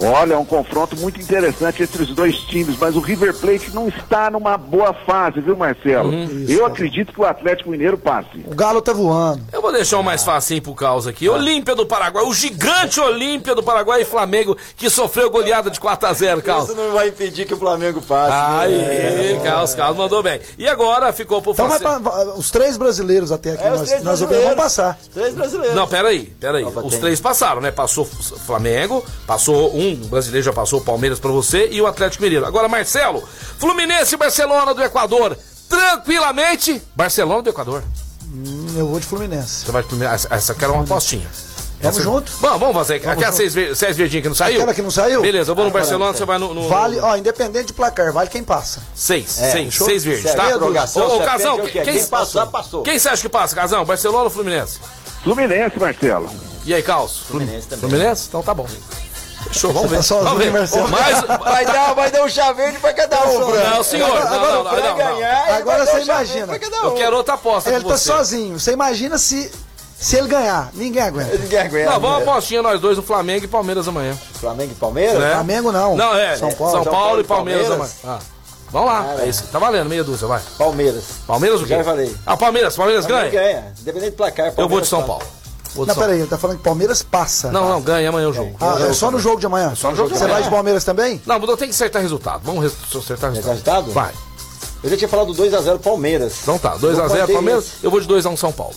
Olha, é um confronto muito interessante entre os dois times, mas o River Plate não está numa boa fase, viu, Marcelo? Uhum. Eu acredito que o Atlético Mineiro passe. O Galo tá voando. Eu vou deixar o mais facinho pro caos aqui. Olímpia do Paraguai, o gigante Olímpia do Paraguai e Flamengo, que sofreu goleada de 4x0, Caos. Isso não vai impedir que o Flamengo passe. Aí, né? Caos, Caos mandou bem. E agora ficou pro Então pra, os três brasileiros até aqui, É, os nós, nós vamos passar. Três brasileiros. Não, peraí, peraí. Opa, Os tem. três passaram, né? Passou o Flamengo, passou um, o brasileiro já passou o Palmeiras pra você e o Atlético Mineiro. Agora, Marcelo, Fluminense e Barcelona do Equador. Tranquilamente, Barcelona do Equador. Hum, eu vou de Fluminense. Você vai primeiro. Essa, essa aqui era uma apostinha. Vamos Essa- junto? Vamos, vamos fazer. Vamos Aquela seis, seis verdinhas que não saiu? Aquela que não saiu? Beleza, eu vou no Ah, Barcelona, você vai no. no- Vale, ó, independente de placar, vale quem passa. Seis, É, seis, fechou? seis verdes, é tá? Ô, ô, é Casão, quem? Quem passar, passou. Quem você acha que passa, Casão? Barcelona ou Fluminense? Fluminense, Marcelo. E aí, Caos? Fluminense também. Fluminense? Então tá bom. Fechou, vamos ver. tá sozinho, vamos ver. Marcelo? Mais, Vai dar, vai dar um chá verde pra cada um, Fran. Não, senhor. Agora, Não, agora não, não, não. ganhar, você um imagina. cada eu um. quero outra aposta Ele tá você. sozinho. Você imagina se, se ele ganhar. Ninguém aguenta. Ninguém aguenta. Não, vamos né? apostinha nós dois, o Flamengo e Palmeiras amanhã. Flamengo e Palmeiras? Né? Flamengo não. Não, é. São São Paulo. Paulo, e Palmeiras, Palmeiras. amanhã. Ah. Vamos lá, Cara. é isso. Tá valendo, meia dúzia, vai. Palmeiras. Palmeiras o quê? Já falei. Ah, Palmeiras, Palmeiras Palmeiras ganha? ganha. Independente do placar. Eu vou de Palmeiras São passa. Paulo. De Não, peraí, ele tá falando que Palmeiras passa. Não, não, ganha amanhã o jogo. Ah, é só no jogo de amanhã. Só no jogo de Você amanhã. vai de Palmeiras também? Não, mas eu tenho que acertar resultado. Vamos acertar resultado. Resultado? Vai. Eu já tinha falado 2x0 Palmeiras. Então tá, Vou 2x0 manter Palmeiras. isso. Eu vou de 2x1 São Paulo.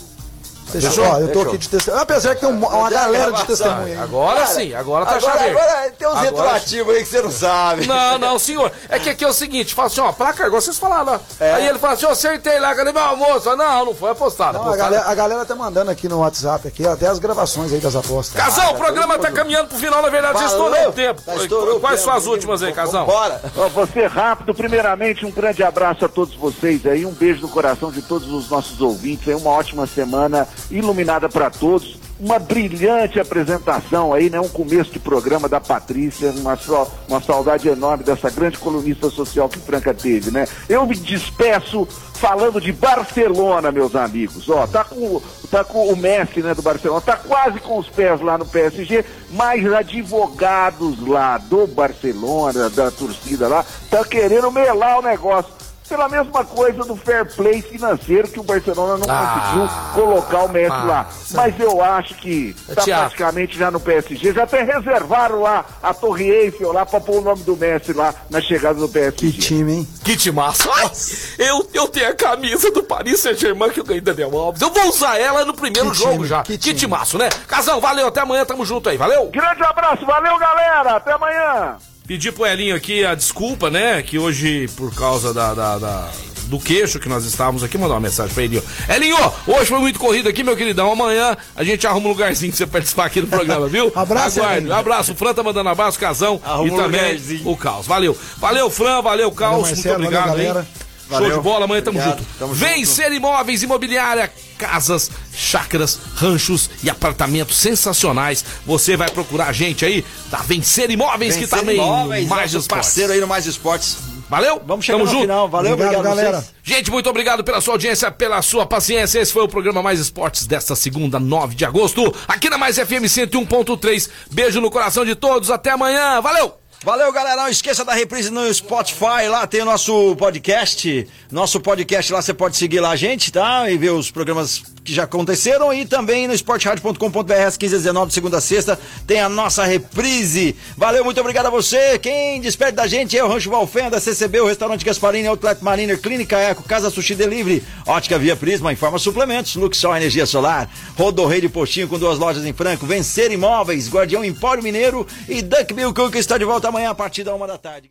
Fechou? Ó, eu tô Fechou. aqui de testemunha. Apesar que tem um- uma Cadê a galera de testemunha aí. Agora Cara, sim, agora tá agora, chaveiro. agora tem uns Agora- retroativos aí que você não sabe. Não, não, senhor. É que aqui é o seguinte, fala assim, ó, placa, igual vocês falaram. ó. É. Aí ele fala assim, ó, acertei lá, cadê meu almoço? Eu, Não, não foi apostado. Não, a, galera, a galera tá mandando aqui no WhatsApp, aqui, até as gravações aí das apostas. Casão, o programa tá caminhando pro final, na verdade, já Valeu. estourou o tempo. Tá, estourou o Quais tempo, são as menino. últimas aí, Casão? Bora. Ó, Vou ser rápido. Primeiramente, um grande abraço a todos vocês aí. Um beijo no coração de todos os nossos ouvintes. Aí uma ótima semana iluminada para todos. Uma brilhante apresentação aí, né? Um começo de programa da Patrícia. Uma, só, uma saudade enorme dessa grande colunista social que Franca teve, né? Eu me despeço falando de Barcelona, meus amigos. Ó, tá com, tá com o Messi, né, do Barcelona. Tá quase com os pés lá no PSG, mas advogados lá do Barcelona, da torcida lá, tá querendo melar o negócio. Pela mesma coisa do fair play financeiro que o Barcelona não Ah, conseguiu colocar o Messi ah, lá. Mas eu acho que É tá teatro. praticamente já no PSG. Já até reservaram lá a Torre Eiffel lá pra pôr o nome do Messi lá na chegada do PSG. Que time, hein? Que timaço. Ai, eu, eu tenho a camisa do Paris Saint-Germain que eu ganhei da Daniel Alves. Eu vou usar ela no primeiro Que jogo time, já. que Que, time. timaço, né? Casão, valeu, até amanhã, tamo junto aí, valeu? Grande abraço, valeu galera, até amanhã. Pedi pro Elinho aqui a desculpa, né? Que hoje, por causa da, da- da- do queixo que nós estávamos aqui, mandar uma mensagem pra Elinho. Elinho, hoje foi muito corrido aqui, meu queridão. Amanhã a gente arruma um lugarzinho pra você participar aqui do programa, viu? Abraço, Aguarde. Elinho. Um abraço. O Fran tá mandando abraço, Casão. Arruma e também o Caos. Valeu. Valeu, Fran. Valeu, Caos. muito Marcelo, valeu, obrigado, hein? Galera. Show Valeu. de bola, amanhã tamo Obrigado. junto. Tamo junto. Vencer Imóveis Imobiliária, casas, chácaras, ranchos e apartamentos sensacionais. Você vai procurar a gente aí da Vencer Imóveis, que Vencer também Imóveis, mais nosso esportes. parceiro aí no Mais Esportes. Valeu? Vamos chegar Tamo no junto. final. Valeu, Obrigado, obrigado, galera. vocês. Gente, muito obrigado pela sua audiência, pela sua paciência. Esse foi o programa Mais Esportes desta segunda, 9 de agosto, aqui na Mais FM 101.3. Beijo no coração de todos, até amanhã. Valeu! Valeu, galera. Não esqueça da reprise no Spotify. Lá tem o nosso podcast. Nosso podcast lá você pode seguir lá a gente, tá? E ver os programas que já aconteceram. E também no esportradio.com.br às 15 19 de segunda a sexta tem a nossa reprise. Valeu, muito obrigado a você. Quem despede da gente é o Rancho Valfenda, CCB, o Restaurante Gasparini, Outlet Mariner, Clínica Eco, Casa Sushi Delivery, Ótica Via Prisma, Informa Suplementos, Luxol Energia Solar, Rodorrei de Postinho com duas lojas em Franco, Vencer Imóveis, Guardião Empório Mineiro e Duck Bill Cook está de volta amanhã a partir da uma da tarde.